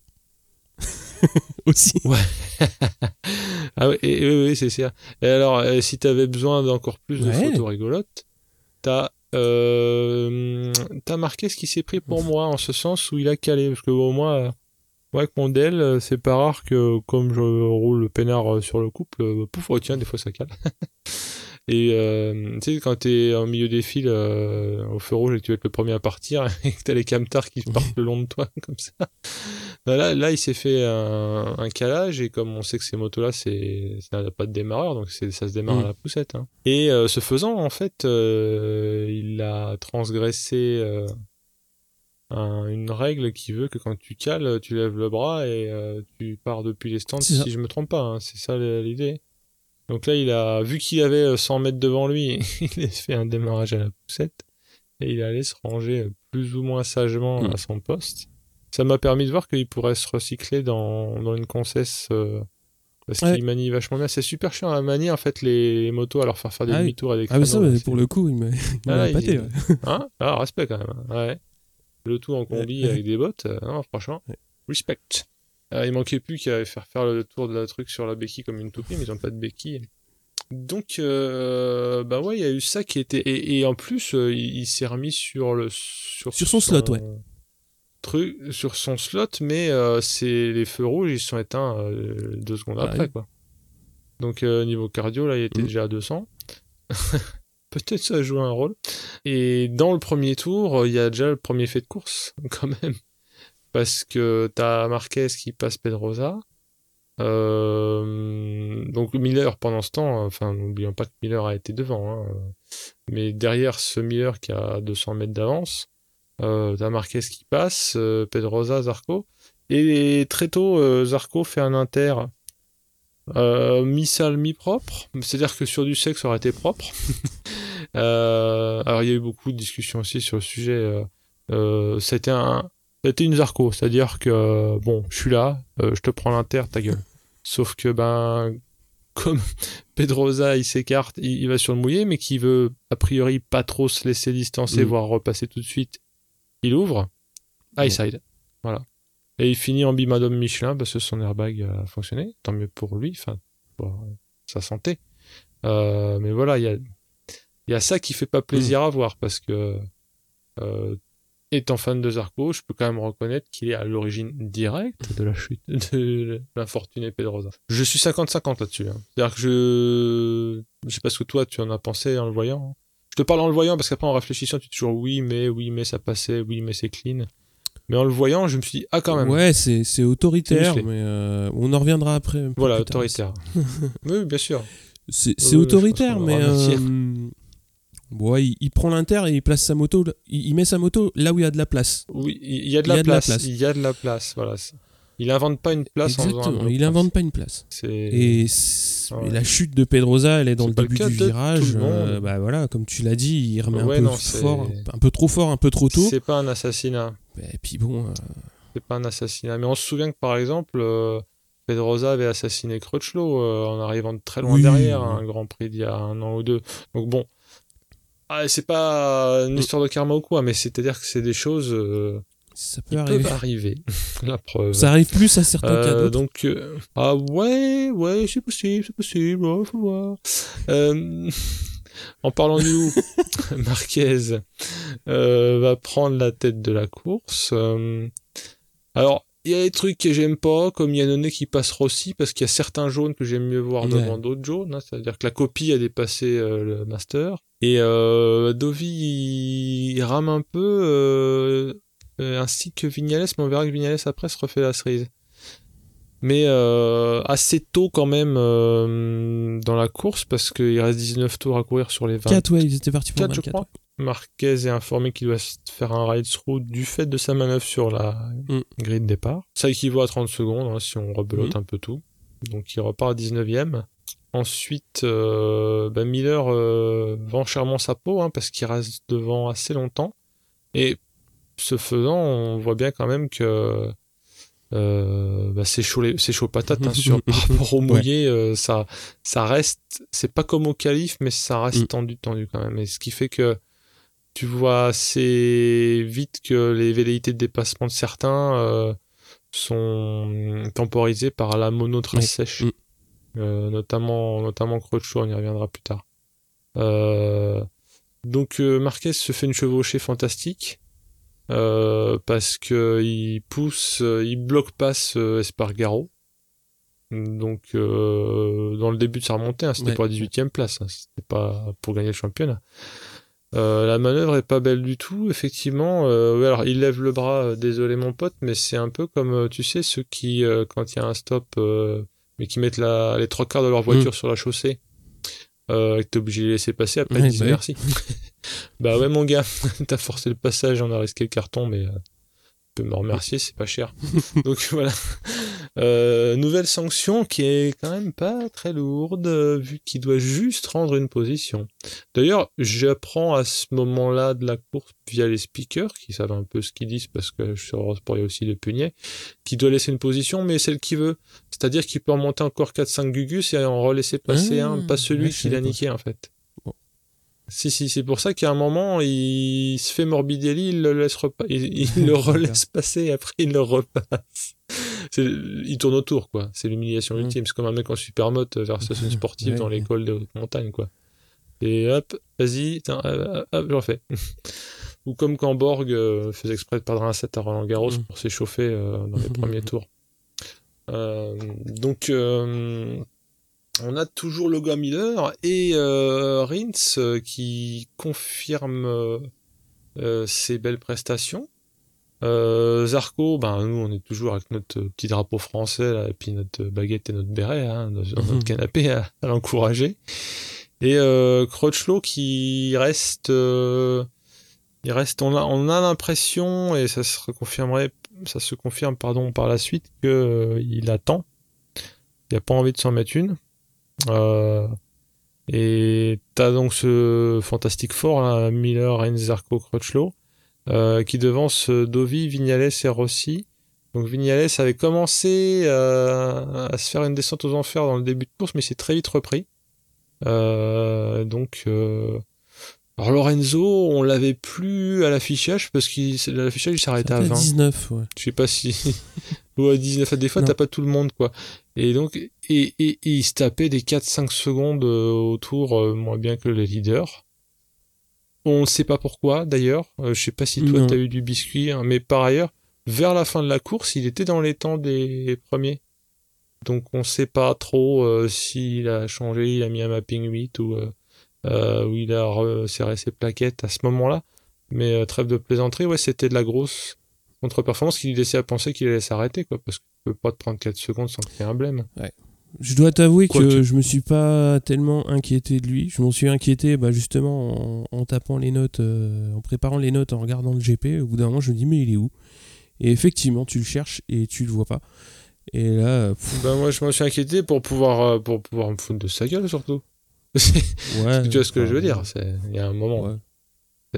Aussi. ah ouais, et, et oui, oui, c'est ça. Et alors, euh, si t'avais besoin d'encore plus de photos rigolotes, t'as euh, t'as marqué ce qui s'est pris pour moi, en ce sens où il a calé. Parce que moins, euh, moi, avec mon Dell, euh, c'est pas rare que, comme je roule le peinard euh, sur le couple, pouf, oh, tiens, des fois ça cale. Et euh, tu sais, quand t'es au milieu des fils euh, au feu rouge et que tu vas être le premier à partir et que t'as les camtars qui partent le long de toi comme ça. Bah là, là, il s'est fait un, un calage et comme on sait que ces motos-là, c'est ça n'a pas de démarreur, donc c'est ça se démarre Mm. à la poussette. hein. Et euh, ce faisant, en fait, euh, il a transgressé euh, un- une règle qui veut que quand tu cales, tu lèves le bras et euh, tu pars depuis les stands. Si je me trompe pas, hein, c'est ça l'idée. Donc là, il a vu qu'il avait euh, 100 mètres devant lui, il a fait un démarrage à la poussette et il allait se ranger plus ou moins sagement Mm. à son poste. Ça m'a permis de voir qu'il pourrait se recycler dans, dans une concesse euh, parce Ouais. qu'il manie vachement bien. C'est super chiant à manier en fait les, motos à leur faire faire des Ah demi-tours des Ah mais ça, mais pour le coup, il m'a Ah, il- épaté, ouais. Hein? Ah, respect quand même. Ouais. Le tout en combi avec des bottes. euh, non, franchement, respect. Euh, il manquait plus qu'à faire faire le tour de la truc sur la béquille comme une toupie, mais ils ont pas de béquille. Donc, euh, bah ouais, il y a eu ça qui était. Et, et en plus, il, il s'est remis sur le. Sur, Sur son slot, ouais. Truc, sur son slot, mais euh, c'est les feux rouges, ils sont éteints euh, deux secondes Ah après, quoi. Donc, euh, niveau cardio, là, il était Mhm. déjà à 200. Peut-être ça a joué un rôle. Et dans le premier tour, il y a déjà le premier fait de course, quand même. Parce que t'as Marquez qui passe Pedrosa. Euh, donc Miller, pendant ce temps, enfin, n'oublions pas que Miller a été devant. hein. Mais derrière ce Miller qui a 200 mètres d'avance, euh, t'as Marquez qui passe, euh, Pedrosa, Zarco. Et très tôt, euh, Zarco fait un inter euh, mi-sale, mi-propre. C'est-à-dire que sur du sexe, ça aurait été propre. Euh, alors, il y a eu beaucoup de discussions aussi sur le sujet. Euh, euh, c'était un, c'était une Zarco. C'est-à-dire que, bon, je suis là, euh, je te prends l'inter, ta gueule. Sauf que, ben, comme Pedrosa, il s'écarte, il, il va sur le mouillé, mais qui veut, a priori, pas trop se laisser distancer, Mm. voire repasser tout de suite, il ouvre. High side. Voilà. Et il finit en bimadome Michelin parce que son airbag a fonctionné. Tant mieux pour lui, enfin, pour sa santé. Euh, mais voilà, il y a, y a ça qui fait pas plaisir à voir parce que euh, étant fan de Zarco, je peux quand même reconnaître qu'il est à l'origine directe de la chute de l'infortuné Pedrosa. Je suis 50-50 là-dessus. Hein. C'est-à-dire que je... Je sais pas ce que toi tu en as pensé en le voyant. Je te parle en le voyant parce qu'après en réfléchissant tu dis toujours oui mais, oui mais ça passait, oui mais c'est clean. Mais en le voyant, je me suis dit, ah, quand même. Ouais, c'est autoritaire, mais euh, on en reviendra après. Voilà, autoritaire. oui, bien sûr. C'est autoritaire, mais. Bon, il, prend l'inter et il place sa moto, il, met sa moto là où il y a de la place. Oui, il y a de, la, place, Il y a de la place, voilà. Il invente pas une place Exactement, en il invente pas une place. Et, la chute de Pedrosa, elle est dans le début du virage. Euh, bah voilà, comme tu l'as dit, il remet un peu fort, un peu trop fort, un peu trop tôt. C'est pas un assassinat. Et puis bon. Euh, c'est pas un assassinat. Mais on se souvient que par exemple, euh, Pedrosa avait assassiné Crutchlow en arrivant de très loin derrière, un Grand Prix d'il y a un an ou deux. Donc bon, ah, c'est pas une histoire de karma ou quoi, mais c'est-à-dire que c'est des choses. Euh, ça peut arriver. arriver. la preuve. Ça arrive plus à certains cas euh, Donc, euh, ah ouais, ouais, c'est possible, c'est possible, faut voir. en parlant du loup, Marquez va prendre la tête de la course. alors, il y a des trucs que j'aime pas, comme Yannone qui passe Rossi, parce qu'il y a certains jaunes que j'aime mieux voir devant d'autres jaunes. Hein, C'est-à-dire que la copie a dépassé le master. Et euh, Dovi, il, rame un peu, euh, euh, ainsi que Vignales, mais on verra que Vignales après se refait la cerise. Mais assez tôt quand même dans la course, parce qu'il reste 19 tours à courir sur les 20. 4, ouais, ils étaient partis pour 4, je crois. Marquez est informé qu'il doit faire un ride-through du fait de sa manœuvre sur la mm. grille de départ. Ça équivaut à 30 secondes hein, si on rebelote mm. un peu tout. Donc il repart à 19ème. Ensuite, euh, bah, Miller euh, vend chèrement sa peau hein, parce qu'il reste devant assez longtemps. Et ce faisant, on voit bien quand même que euh, bah, c'est chaud, c'est chaud patate hein, sur par rapport au mouillé. Euh, ça, ça reste, c'est pas comme au calife, mais ça reste mm. tendu, tendu quand même. Et ce qui fait que tu vois assez vite que les velléités de dépassement de certains sont temporisées par la mono très sèche. Mm. Euh, notamment notamment on y reviendra plus tard. Euh, donc euh, Marquez se fait une chevauchée fantastique parce que il pousse, il bloque passe Espargaro. Donc dans le début de sa remontée, hein, c'était pour la 18 e place, hein, c'était pas pour gagner le championnat. la manœuvre est pas belle du tout, effectivement. alors il lève le bras, désolé mon pote, mais c'est un peu comme tu sais ceux qui, quand il y a un stop, mais qui mettent la, les trois quarts de leur voiture mm. sur la chaussée, euh, que t'es obligé de les laisser passer, après ils disent bah merci. bah ouais mon gars, t'as forcé le passage, on a risqué le carton, mais euh, peux me remercier, c'est pas cher. Donc voilà. Euh, nouvelle sanction qui est quand même pas très lourde, euh, vu qu'il doit juste rendre une position. D'ailleurs, j'apprends à ce moment-là de la course via les speakers, qui savent un peu ce qu'ils disent, parce que je suis Eurosport, il y a aussi le Pugnet, qui doit laisser une position, mais celle qu'il veut. C'est-à-dire qu'il peut remonter encore 4-5 gugus et en relaisser passer un, pas celui qui l'a niqué, en fait. Si, si, c'est pour ça qu'à un moment, il se fait Morbidelli, il le laisse il, le relaisse passer et après il le repasse. Il tourne autour, quoi. C'est l'humiliation mm. ultime. C'est comme un mec en supermote versus une sportive dans l'école de haute montagne, quoi. Et hop, vas-y, hop, j'en fais. Ou comme quand Borg euh, faisait exprès de perdre un set à Roland Garros mm. pour s'échauffer euh, dans les premiers tours. Euh, donc, on a toujours le gars Miller et euh, Rins euh, qui confirme euh, ses belles prestations. Zarco, ben nous on est toujours avec notre petit drapeau français là, et puis notre baguette et notre béret, hein, notre mhm. canapé à, l'encourager. Et Crutchlow qui reste, il reste, on a, on a l'impression et ça se confirmerait, ça se confirme pardon par la suite que il attend. Il a pas envie de s'en mettre une. Euh, et t'as donc ce fantastique fort, Miller, Enzarko, Crutchlow, euh, qui devance Dovi, Vignales et Rossi. Donc Vignales avait commencé euh, à se faire une descente aux enfers dans le début de course, mais c'est très vite repris. Euh, donc alors Lorenzo, on l'avait plus à l'affichage parce que l'affichage il s'arrêtait à 20. 19, ouais. Je sais pas si ou à 19 des fois t'as pas tout le monde quoi. Et donc et, et, il se tapait des 4 5 secondes euh, autour euh, moins bien que les leaders. On ne sait pas pourquoi d'ailleurs. Euh, je sais pas si toi tu as eu du biscuit, hein, mais par ailleurs, vers la fin de la course, il était dans les temps des premiers. Donc on sait pas trop euh, s'il a changé, il a mis un mapping 8 ou, euh, ou il a resserré ses plaquettes à ce moment-là. Mais trêve de plaisanterie, ouais, c'était de la grosse contre-performance qui lui laissait à penser qu'il allait s'arrêter, quoi, parce que peux pas te prendre 4 secondes sans qu'il y ait un blême. Ouais. Je dois t'avouer que je me suis pas tellement inquiété de lui. Je m'en suis inquiété bah, justement en, tapant les notes, euh, en préparant les notes, en regardant le GP. Au bout d'un moment, je me dis mais il est où? Et effectivement, tu le cherches et tu le vois pas. Et là, ben moi, je me suis inquiété pour pouvoir euh, pour pouvoir me foutre de sa gueule surtout. ouais, tu vois ce que je veux dire Il y a un moment.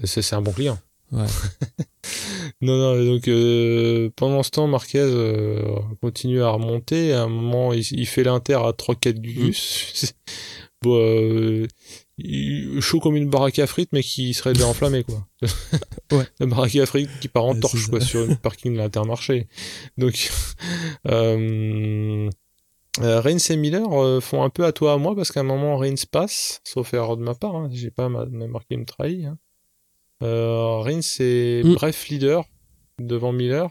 C'est un bon client. Ouais. non, non, donc euh, pendant ce temps, Marquez euh, continue à remonter. À un moment, il, fait l'inter à 3-4 gus. bon, euh, chaud comme une baraque à frites, mais qui serait déjà enflammée, quoi. ouais. La baraque à frites qui part en torche, quoi, sur une parking de l'intermarché. Donc, euh, Reigns et Miller font un peu à toi à moi parce qu'à un moment Reigns passe, sauf erreur de ma part, hein, j'ai pas ma, marqué me trahit. Hein. Euh, Rins est mm. bref leader devant Miller.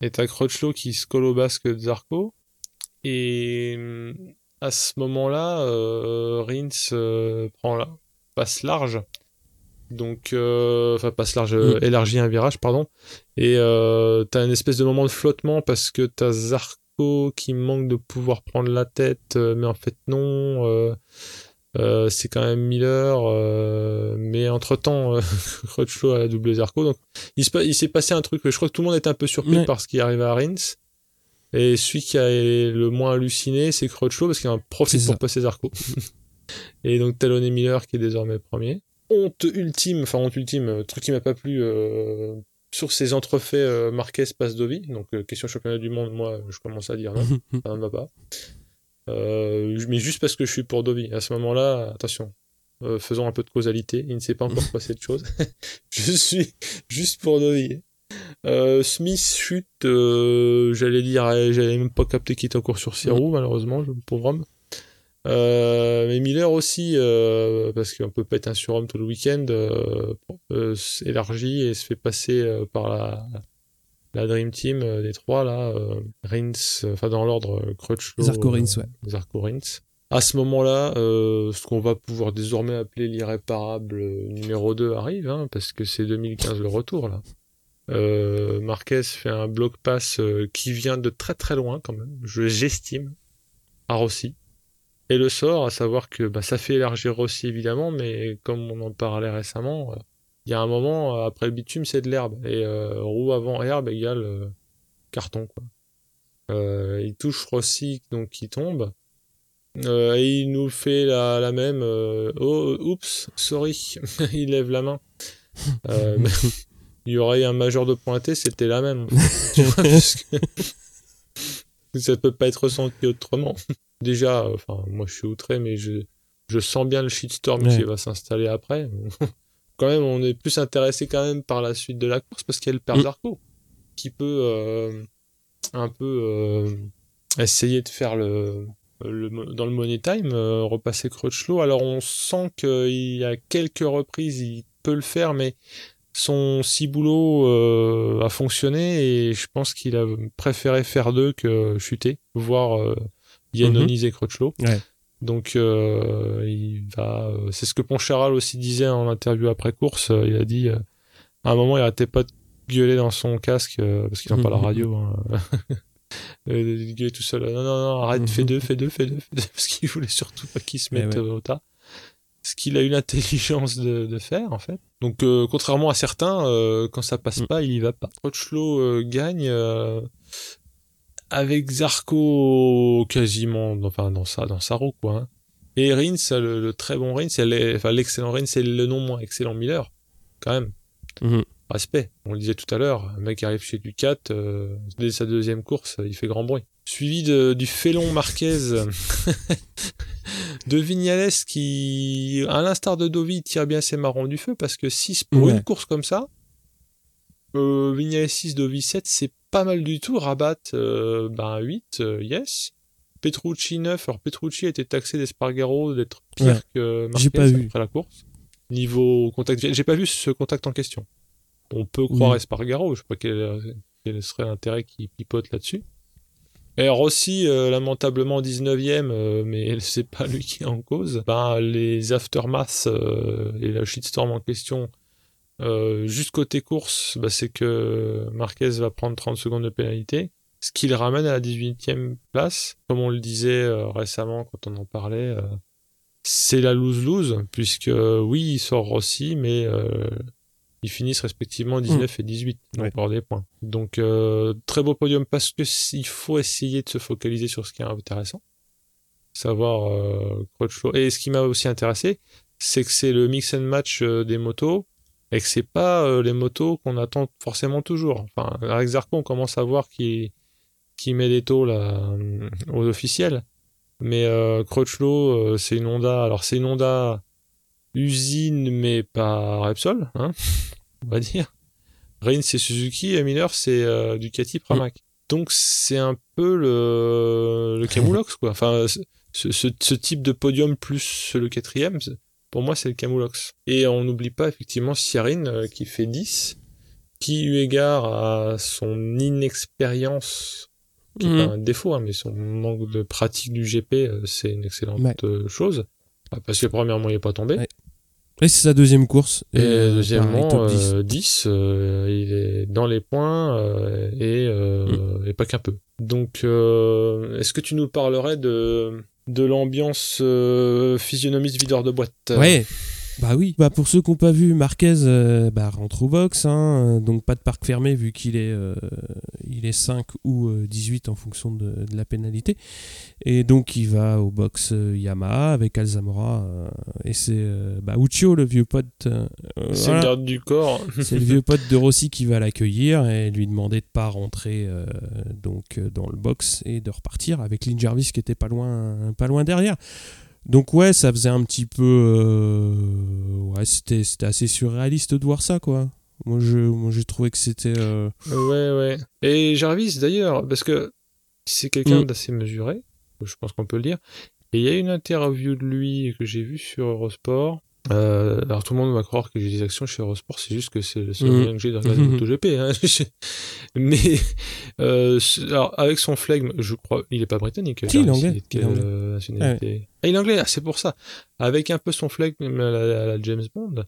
Et t'as Crutchlow qui se colle au basque de Zarco. Et mm, à ce moment-là, euh, Rins euh, prend la... passe large. Donc, euh, enfin, passe large, mm. élargit un virage, pardon. Et t'as une espèce de moment de flottement parce que t'as Zarco qui manque de pouvoir prendre la tête, mais en fait non. Euh, c'est quand même Miller, euh, mais entre temps, euh, Crutchlow a doublé Zarco. Donc, il, s'est passé un truc. Je crois que tout le monde est un peu surpris par ce qui arrive à Rins. Et celui qui a le moins halluciné, c'est Crutchlow parce qu'il en profite pour passer Zarco. et donc, talonné Miller qui est désormais premier. Honte ultime, enfin honte ultime, truc qui m'a pas plu. sur ces entrefaits, Marquez passe Dovi. Donc, question championnat du monde, moi, je commence à dire non, ça ne va pas. Euh, mais juste parce que je suis pour Dovi. À ce moment-là, attention, euh, faisons un peu de causalité. Il ne s'est pas encore passé de choses. je suis juste pour Dovi. Euh, Smith chute, j'allais dire, j'avais même pas capté qu'il était encore sur ses roues, malheureusement, le pauvre homme. mais Miller aussi, parce qu'on peut pas être un surhomme tout le week-end, élargit et se fait passer par la, la Dream Team euh, des trois là, euh, Rins, euh, enfin dans l'ordre Crutchlow, Zarko Rins, ouais. Zarko Rins. À ce moment-là, ce qu'on va pouvoir désormais appeler l'irréparable numéro 2 arrive, hein, parce que c'est 2015 le retour là. Marquez fait un bloc pass qui vient de très très loin quand même, je j'estime, à Rossi. Et le sort, à savoir que bah, ça fait élargir Rossi évidemment, mais comme on en parlait récemment, il y a un moment, euh, après le bitume, c'est de l'herbe. Et euh, roue avant herbe égale euh, carton. Quoi. il touche Rossi, donc qui tombe. et il nous fait la, la même. oh, oups, sorry. il lève la main. il y aurait un majeur de pointé, c'était la même. ça peut pas être ressenti autrement. Déjà, enfin, moi je suis outré, mais je, je sens bien le shitstorm qui va s'installer après quand même, on est plus intéressé quand même par la suite de la course parce qu'il y a le père mm. Zarco qui peut euh, un peu euh, essayer de faire le, dans le money time, euh, repasser Crutchlow. Alors on sent qu'il y a quelques reprises, il peut le faire, mais son ciboulot a fonctionné et je pense qu'il a préféré faire deux que chuter, voire yanoniser mm Crutchlow. Ouais. Donc euh, il va, euh, c'est ce que Poncharal aussi disait en interview après course. Euh, il a dit à un moment il arrêtait pas de gueuler dans son casque parce qu'il n'a pas la radio. Hein. de gueuler tout seul. Non non non, arrête, fais deux, fais deux, fais deux, parce qu'il voulait surtout pas qu'il se mette au tas. Ce qu'il a eu l'intelligence de, de, faire en fait. Donc contrairement à certains, quand ça passe mm. pas, il y va pas. Crutchlow gagne avec Zarco quasiment enfin dans sa dans sa roue quoi hein. et Rins le, très bon Rins enfin l'excellent Rins c'est le non moins excellent Miller quand même. Mhm. respect. On le disait tout à l'heure un mec arrive chez Ducat euh, dès sa deuxième course il fait grand bruit. Suivi de, du Félon Marquez. De Vignales qui à l'instar de Dovi tire bien ses marrons du feu parce que 6 pour une course comme ça euh, Vignales 6 Dovi 7 c'est pas mal du tout. Rabat, euh, ben 8, euh, yes. Petrucci 9. Alors Petrucci a été taxé d'Espargaro d'être pire que Marquez pas vu. après la course. Niveau contact, j'ai pas vu ce contact en question. On peut croire Espargaro, je sais pas quel, quel serait l'intérêt qui pipote là-dessus. Et Rossi, euh, lamentablement 19ème, euh, mais c'est pas lui qui est en cause. Ben, les aftermaths euh, et la shitstorm en question, juste côté course, ben, c'est que Marquez va prendre 30 secondes de pénalité, ce qui le ramène à la 18ème place. Comme on le disait récemment quand on en parlait, c'est la lose-lose, puisque oui, il sort Rossi, mais ils finissent respectivement 19 et 18 pour des points. Donc euh, très beau podium parce que il faut essayer de se focaliser sur ce qui est intéressant, savoir euh, Et ce qui m'a aussi intéressé, c'est que c'est le mix and match euh, des motos et que c'est pas euh, les motos qu'on attend forcément toujours. Enfin, avec Zarco, on commence à voir qui qui met des taux là aux officiels, mais euh, Crutchlow, c'est une Honda. Alors c'est une Honda usine mais pas Repsol, hein, on va dire. Reigns c'est Suzuki et Miller c'est euh, Ducati Pramac. Donc c'est un peu le, le Camoulox quoi. Enfin ce, ce, ce, type de podium plus le quatrième, pour moi c'est le Camoulox. Et on n'oublie pas effectivement Siarin euh, qui fait 10, qui eu égard à son inexpérience, qui est mm. un défaut, hein, mais son manque de pratique du GP, euh, c'est une excellente chose. Bah, parce que premièrement, il n'est pas tombé. Et c'est sa deuxième course. Et, euh, deuxièmement, 10, euh, euh, il est dans les points et, mm. et, pas qu'un peu. Donc, est-ce que tu nous parlerais de, de l'ambiance physionomiste videur de boîte Ouais. Bah oui. Bah pour ceux qui n'ont pas vu, Marquez euh, bah, rentre au box, hein, donc pas de parc fermé vu qu'il est, euh, il est 5 ou 18 euh, en fonction de, la pénalité. Et donc il va au box Yamaha avec Alzamora et c'est bah, Uccio, le vieux pote. c'est le garde du corps. c'est le vieux pote de Rossi qui va l'accueillir et lui demander de pas rentrer donc dans le box et de repartir avec Lynn Jarvis qui était pas loin, pas loin derrière. Donc ouais, ça faisait un petit peu... Euh, ouais, c'était, assez surréaliste de voir ça, quoi. Moi, je, moi, j'ai trouvé que c'était... Euh, ouais, ouais. Et Jarvis, d'ailleurs, parce que c'est quelqu'un mm. d'assez mesuré, je pense qu'on peut le dire. Et il y a une interview de lui que j'ai vue sur Eurosport, euh, alors tout le monde va croire que j'ai des actions chez Eurosport, c'est juste que c'est le seul moyen que j'ai de regarder mmh. MotoGP. Hein. Mais euh, alors avec son flegme, je crois, il est pas britannique. Si, il est anglais. Il est anglais. Euh, ah, il est anglais, ah, c'est pour ça. Avec un peu son flegme à la, James Bond,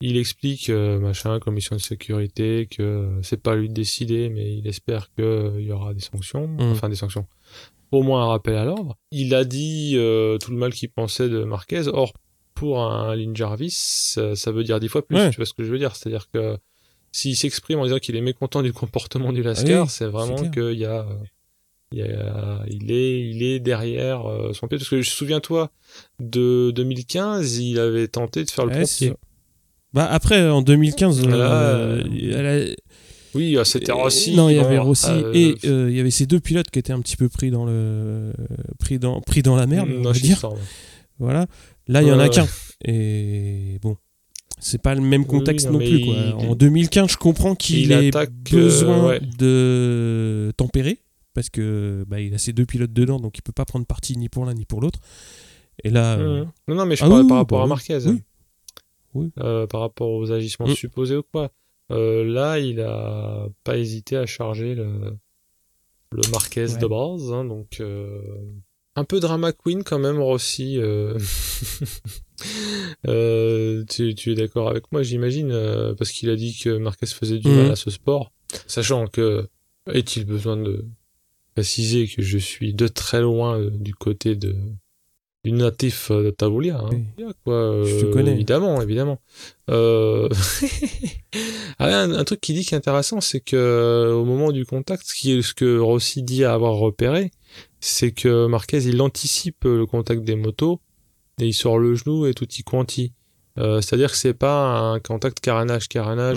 il explique euh, machin, commission de sécurité, que c'est pas lui de décider, mais il espère qu'il y aura des sanctions, mmh. enfin des sanctions au moins un rappel à l'ordre. Il a dit euh, tout le mal qu'il pensait de Marquez. Or, pour un Lynn Jarvis, ça, veut dire dix fois plus. Tu vois ce que je veux dire C'est-à-dire que s'il s'exprime en disant qu'il est mécontent du comportement du Lascar, c'est vraiment qu'il y a, il, y a, il est, il est derrière euh, son pied. Parce que je souviens-toi de 2015, il avait tenté de faire le ouais, Bah après, en 2015, euh, Oui, ah, c'était Rossi. Non, il y avait Rossi euh, et il y avait ces deux pilotes qui étaient un petit peu pris dans le pris dans pris dans la merde, on va dire. Voilà. Là, il y en a qu'un. Et bon, c'est pas le même contexte non, plus. En 2015, je comprends qu'il ait euh, besoin de tempérer parce que bah, il a ses deux pilotes dedans, donc il peut pas prendre parti ni pour l'un ni pour l'autre. Et là, euh, non, non, mais je ah parle par rapport bah à Marquez. Oui. Euh, par rapport aux agissements supposés ou quoi. là, il a pas hésité à charger le, le Marquez de base, hein, donc un peu drama queen quand même Rossi. Euh... euh, tu, tu, es d'accord avec moi, j'imagine, euh, parce qu'il a dit que Marquez faisait du mal mhm. à ce sport, sachant que est-il besoin de préciser que je suis de très loin euh, du côté de du natif de Tavoulia, hein. quoi, je te connais. évidemment, évidemment. Euh... ah, un, un, truc qui dit qui est intéressant, c'est que au moment du contact, ce, qui est, ce que Rossi dit avoir repéré, c'est que Marquez il anticipe le contact des motos et il sort le genou et tout y quanti. Euh, C'est-à-dire que c'est pas un contact carénage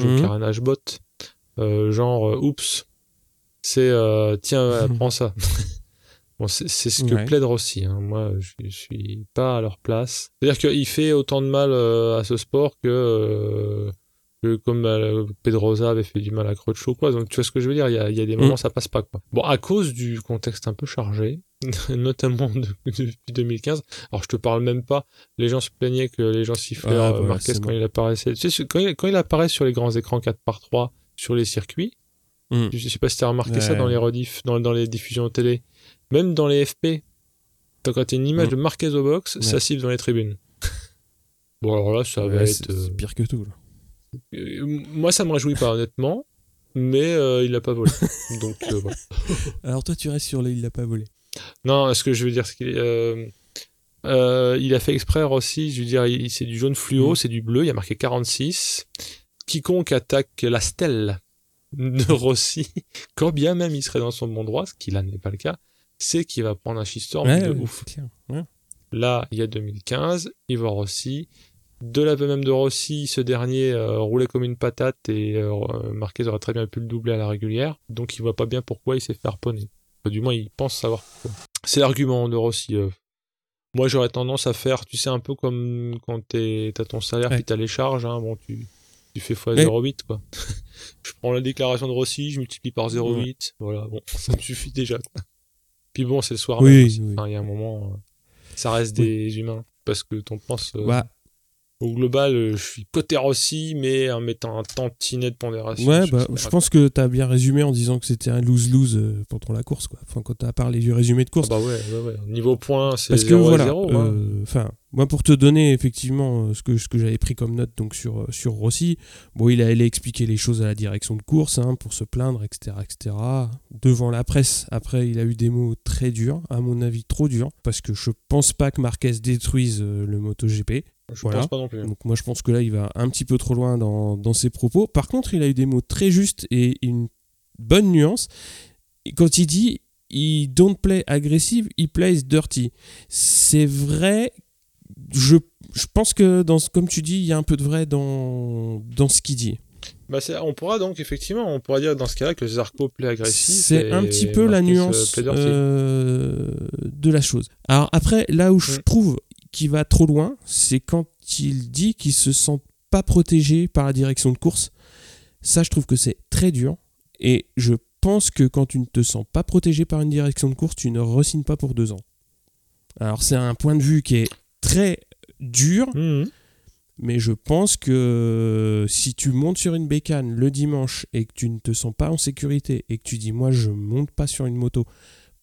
ou mhm. carénage bot, euh, genre euh, oups, c'est euh, tiens prends ça. bon c'est ce que plaide Rossi. Hein. Moi je, suis pas à leur place. C'est-à-dire qu'il fait autant de mal à ce sport que comme Pedroza avait fait du mal à Crutchlow quoi donc tu vois ce que je veux dire? Il y a, il y a des moments mm. ça passe pas quoi bon à cause du contexte un peu chargé notamment depuis 2015. Alors je te parle même pas, les gens se plaignaient que les gens sifflaient Ah, euh, voilà, Marquez quand bon. il apparaissait. Tu sais, quand, il, quand il apparaît sur les grands écrans 4x3 sur les circuits, Mm. je sais pas si t'as remarqué Ouais. ça dans les rediffs, dans, dans les diffusions télé, même dans les FP. Quand t'as une image Mm. de Marquez au box, Ouais. ça siffle dans les tribunes. bon alors là, ça va Ouais, être... c'est pire que tout. là. Euh, moi, ça me réjouit pas honnêtement, mais euh, il l'a pas volé. Donc euh, voilà. Alors toi, tu restes sur le il l'a pas volé. Non, ce que je veux dire, c'est qu'il euh, euh, il a fait exprès aussi. Je veux dire, c'est du jaune fluo, Mhm. c'est du bleu. Il y a marqué 46. Quiconque attaque la stèle de Rossi, quand bien même il serait dans son bon droit, ce qui là n'est pas le cas, c'est qu'il va prendre un shitstorm Ouais, de ouf. c'est clair. Ouais. Là, il y a 2015, il voit Rossi. De l'aveu même de Rossi, ce dernier euh, roulait comme une patate et euh, Marquez aurait très bien pu le doubler à la régulière. Donc il voit pas bien pourquoi il s'est fait harponner. Enfin, du moins, il pense savoir pourquoi. C'est l'argument de Rossi. euh. Moi, j'aurais tendance à faire, tu sais, un peu comme quand t'es- t'as ton salaire Ouais. puis t'as les charges. Hein, bon, tu, tu fais x Ouais. 0,8 quoi. je prends la déclaration de Rossi, je multiplie par 0,8. Voilà, bon, ça me suffit déjà. Puis bon, c'est le soir Oui, même oui. Enfin, il y a un moment, euh, ça reste Oui. des humains. Parce que t'en penses. euh, Bah, Au global, euh, je suis côté Rossi, mais en mettant un tantinet de pondération. ouais, sur bah, je pense que t'as bien résumé en disant que c'était un lose-lose euh, pendant la course. Quoi. Enfin, quand t'as parlé du résumé de course. Ah bah ouais, ouais, ouais. Niveau point, c'est Parce que 0 à voilà, 0. hein. euh, enfin, moi pour te donner effectivement euh, ce que, ce que j'avais pris comme note donc sur, sur Rossi, bon, il a allé expliquer les choses à la direction de course hein, pour se plaindre, etc., etc. Devant la presse, après, il a eu des mots très durs, à mon avis trop durs, parce que je pense pas que Marquez détruise le MotoGP. Je voilà. pense pas non plus. Donc moi je pense que là il va un petit peu trop loin dans, dans ses propos. Par contre il a eu des mots très justes et une bonne nuance. Quand il dit il don't play aggressive, he plays dirty. C'est vrai, je, je pense que dans, ce- comme tu dis, il y a un peu de vrai dans, dans ce qu'il dit. Bah on pourra donc, effectivement, on pourra dire dans ce cas-là que Zarco plaît agressif. C'est un petit peu la euh, nuance euh, de la chose. Alors après, là où je Mm. trouve qu'il va trop loin, c'est quand il dit qu'il se sent pas protégé par la direction de course. Ça, je trouve que c'est très dur. Et je pense que quand tu ne te sens pas protégé par une direction de course, tu ne re-signes pas pour deux ans. Alors c'est un point de vue qui est très dur, Mhm. mais je pense que si tu montes sur une bécane le dimanche et que tu ne te sens pas en sécurité et que tu dis moi je monte pas sur une moto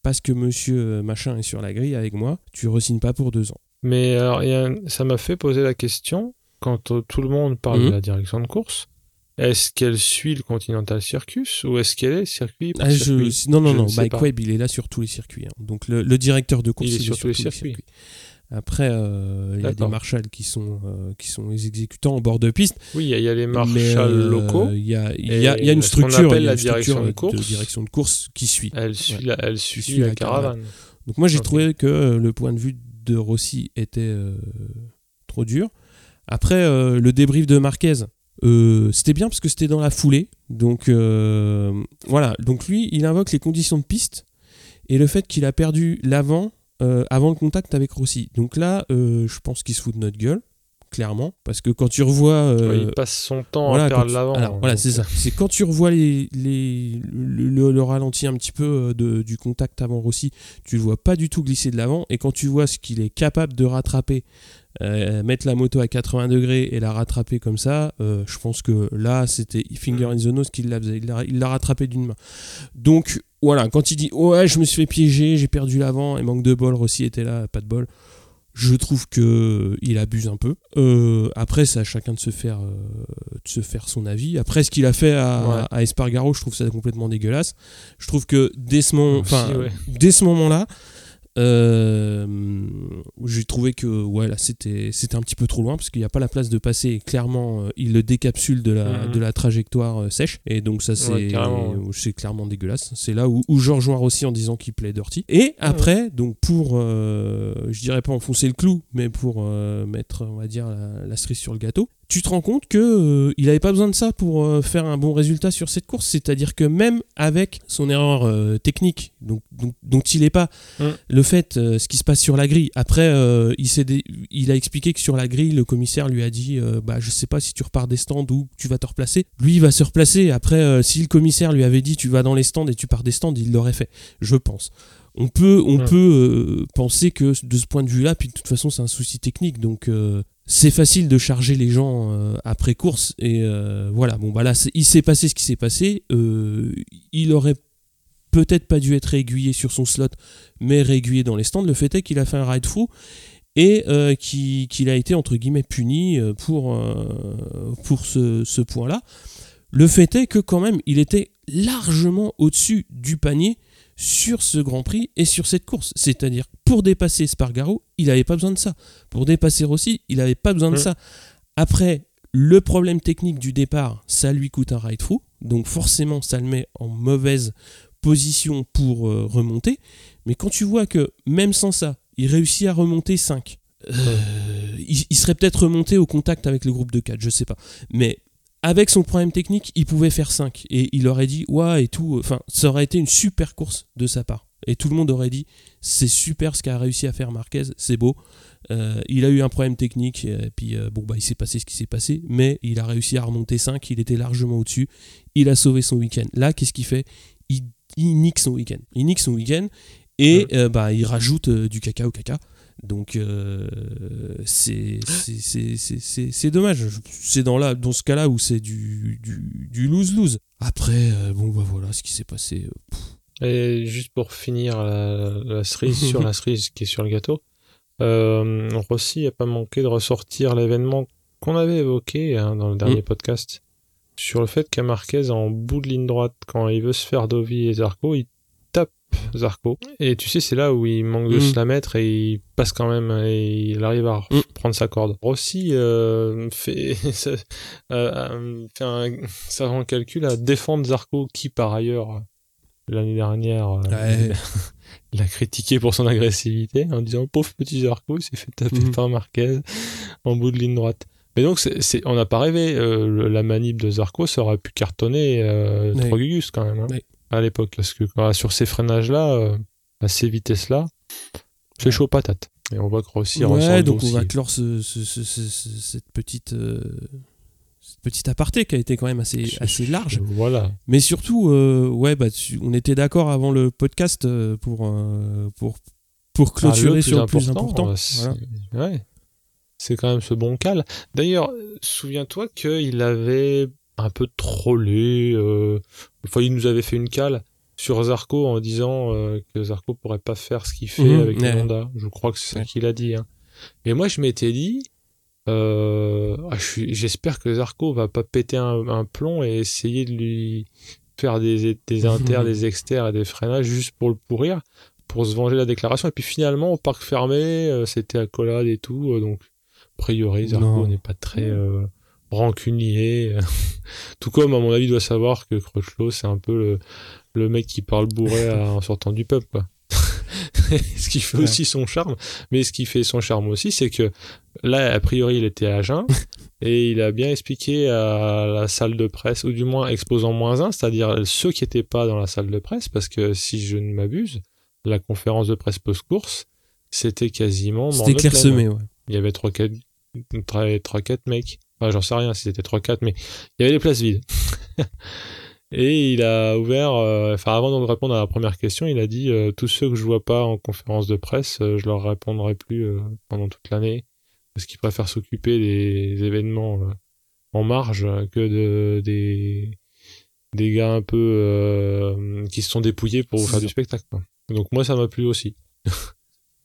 parce que monsieur machin est sur la grille avec moi, tu re-signes pas pour deux ans. Mais alors, il a ça m'a fait poser la question, quand euh, tout le monde parle Mhm. de la direction de course, est-ce qu'elle suit le Continental Circus ou est-ce qu'elle est circuit par Ah, circuit? non, non, Je non, Mike. Webb, il est là sur tous les circuits. hein. Donc le, le directeur de course, Il est sur tous les circuits. Après, euh, il y a des marshals qui sont, euh, qui sont les exécutants en bord de piste. Oui, il y, a- il y a les marshals euh, locaux. Il y a, il y a- il y a Et une structure, appelle il la direction de de course. direction de course qui suit. Elle suit, Ouais. la, elle suit, suit la, la caravane. caravane. Donc moi j'ai trouvé que le point de vue de Rossi était euh, trop dur. Après euh, le débrief de Marquez, euh, c'était bien parce que c'était dans la foulée. Donc voilà, donc lui il invoque les conditions de piste et le fait qu'il a perdu l'avant avant le contact avec Rossi. Donc là je pense qu'il se fout de notre gueule, clairement, parce que quand tu revois... euh, il passe son temps voilà, à perdre tu- l'avant. alors, voilà, c'est ça. C'est quand tu revois les, les, le, le- le ralenti un petit peu euh, de- du contact avant Rossi, tu le vois pas du tout glisser de l'avant. Et quand tu vois ce qu'il est capable de rattraper, euh, mettre la moto à 80 degrés et la rattraper comme ça, euh, je pense que là, c'était finger in the nose qu'il la il l'a rattrapé d'une main. Donc voilà, quand il dit ouais, je me suis fait piéger, j'ai perdu l'avant et manque de bol, Rossi était là, pas de bol. Je trouve que il abuse un peu. Euh, après, c'est à chacun de se faire, euh, de se faire son avis. Après, ce qu'il a fait à, Ouais. à Espargaro, je trouve ça complètement dégueulasse. Je trouve que dès ce moment, Aussi, enfin, ouais. dès ce moment-là, euh, j'ai trouvé que ouais, là, c'était, c'était un petit peu trop loin parce qu'il n'y a pas la place de passer. Et clairement, euh, il le décapsule de la, Mhm. de la trajectoire euh, sèche. Et donc, ça, c'est, Ouais, c'est clairement dégueulasse. C'est là où, où je rejoins aussi en disant qu'il plaît dirty. Et après, donc pour, je dirais pas enfoncer le clou, mais pour mettre, on va dire, la, la cerise sur le gâteau, tu te rends compte que euh, il avait pas besoin de ça pour euh, faire un bon résultat sur cette course. C'est-à-dire que même avec son erreur euh, technique, donc, donc- dont il est pas, Mm. le fait, ce qui se passe sur la grille. Après, il, dé- il a expliqué que sur la grille, le commissaire lui a dit, bah je sais pas si tu repars des stands ou tu vas te replacer. Lui, il va se replacer. Après, si le commissaire lui avait dit, tu vas dans les stands et tu pars des stands, il l'aurait fait, je pense. on peut, on Ouais. peut euh, penser que de ce point de vue-là, puis de toute façon, c'est un souci technique. Donc, euh, c'est facile de charger les gens euh, après course. Et euh, voilà, bon, bah là, il s'est passé ce qui s'est passé. Euh, il aurait peut-être pas dû être réaiguillé sur son slot, mais réaiguillé dans les stands. Le fait est qu'il a fait un ride fou et qui- qu'il a été, entre guillemets, puni pour, ce, ce point-là. Le fait est que, quand même, il était largement au-dessus du panier sur ce Grand Prix et sur cette course. C'est-à-dire, pour dépasser Spargaro, il n'avait pas besoin de ça. Pour dépasser Rossi, il n'avait pas besoin de Mm. ça. Après, le problème technique du départ, ça lui coûte un ride through. Donc forcément, ça le met en mauvaise position pour euh, remonter. Mais quand tu vois que, même sans ça, il réussit à remonter 5, il, il serait peut-être remonté au contact avec le groupe de 4, je sais pas. Mais avec son problème technique, il pouvait faire 5. Et il aurait dit, ouais, et tout. Enfin, ça aurait été une super course de sa part. Et tout le monde aurait dit, c'est super ce qu'a réussi à faire Marquez, c'est beau. Euh, il a eu un problème technique, et puis euh, bon, bah, il s'est passé ce qui s'est passé, mais il a réussi à remonter 5, il était largement au-dessus, il a sauvé son week-end. Là, qu'est-ce qu'il fait? Il, il nique son week-end. Il nique son week-end et euh, bah, il rajoute du caca au caca. Donc euh, c'est dommage. C'est dans, dans ce cas-là où c'est du du- du lose-lose. Après, euh, bon, bah voilà ce qui s'est passé. Et juste pour finir la, la cerise sur la cerise qui est sur le gâteau, euh, Rossi n'a pas manqué de ressortir l'événement qu'on avait évoqué hein, dans le dernier Mm. podcast sur le fait que Marquez en bout de ligne droite quand il veut se faire Dovi et Zarco, il Zarco. Et tu sais, c'est là où il manque de Mm. se la mettre et il passe quand même et il arrive à Mm. prendre sa corde. Rossi euh, fait, euh, fait un savant calcul à défendre Zarco qui par ailleurs l'année dernière euh, Ouais. l'a critiqué pour son agressivité en disant pauvre petit Zarco il s'est fait taper Mhm. par Marquez en bout de ligne droite mais donc c'est, on n'a pas rêvé euh, le- la manip de Zarco ça aurait pu cartonner euh, Oui. quand même hein, Oui. À l'époque parce que quand- sur ces freinages là à ces vitesses là c'est chaud patate et on Rossi ressort ouais, le donc on va clore ce- ce- ce- ce- ce- cette petite euh, cette petite aparté qui a été quand même assez assez large. voilà Mais surtout, euh, ouais, bah, tu- on était d'accord avant le podcast euh, pour, euh, pour, pour Ah, clôturer le sur le plus important. euh, c'est- Voilà. Ouais. C'est quand même ce bon cal. D'ailleurs, euh, souviens-toi qu'il avait un peu trollé. Euh... Enfin, il nous avait fait une cale sur Zarco en disant euh, que Zarco pourrait pas faire ce qu'il fait Mhm, avec ouais. Honda. Je crois que c'est ça Ouais. qu'il a dit. Hein. Et moi, je m'étais dit. Euh... ah, J'espère que Zarco va pas péter un, un plomb et essayer de lui faire des, des inters, des exters et des freinages juste pour le pourrir pour se venger de la déclaration. Et puis finalement, au parc fermé, euh, c'était accolade et tout. euh, donc, a priori, Zarco n'est pas très euh, rancunier. tout comme, à mon avis, doit savoir que Crutchlow, c'est un peu le, le mec qui parle bourré à- en sortant du pub, quoi. ce qui fait Ouais. aussi son charme. Mais ce qui fait son charme aussi, c'est que là, a priori, il était à jeun. Et il a bien expliqué à la salle de presse, ou du moins exposant moins un, c'est-à-dire ceux qui n'étaient pas dans la salle de presse, parce que si je ne m'abuse, la conférence de presse post-course, c'était quasiment C'était clairsemé, ouais. Il y avait 3-4 3-4 mecs. Enfin, j'en sais rien si c'était 3-4, mais il y avait les places vides. Et il a ouvert, euh, enfin avant de répondre à la première question, il a dit euh, tous ceux que je vois pas en conférence de presse, euh, je leur répondrai plus euh, pendant toute l'année, parce qu'ils préfèrent s'occuper des événements en marge que de des des gars un peu qui se sont dépouillés pour faire ça. du spectacle. Donc moi ça m'a plu aussi.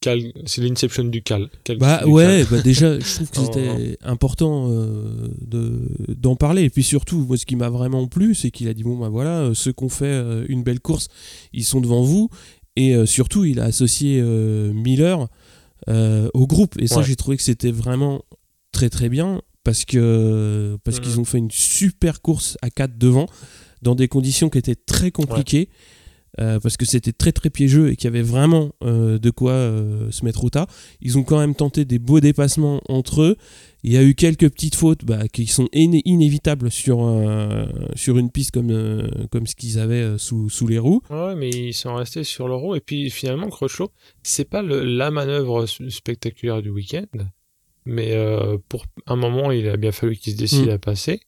Cal, c'est l'inception du cal. Cal- Bah du ouais, bah déjà, je trouve que Non, c'était important euh, de d'en parler. Et puis surtout, moi, ce qui m'a vraiment plu, c'est qu'il a dit bon, bah voilà, euh, ceux qui ont fait euh, une belle course, ils sont devant vous. Et euh, surtout, il a associé euh, Miller au groupe. Et ça, Ouais. j'ai trouvé que c'était vraiment très très bien parce que parce Mhm. qu'ils ont fait une super course à 4 devant dans des conditions qui étaient très compliquées. Euh, parce que c'était très très piégeux et qu'il y avait vraiment euh, de quoi euh, se mettre au tas. Ils ont quand même tenté des beaux dépassements entre eux. Il y a eu quelques petites fautes bah, qui sont iné- inévitables sur, sur une piste comme, comme ce qu'ils avaient sous, sous les roues. Ouais, mais ils sont restés sur l'euro. Et puis finalement, Crutchlow, c'est pas le- la manœuvre spectaculaire du week-end. Mais pour un moment, il a bien fallu qu'il se décide Mm. à passer.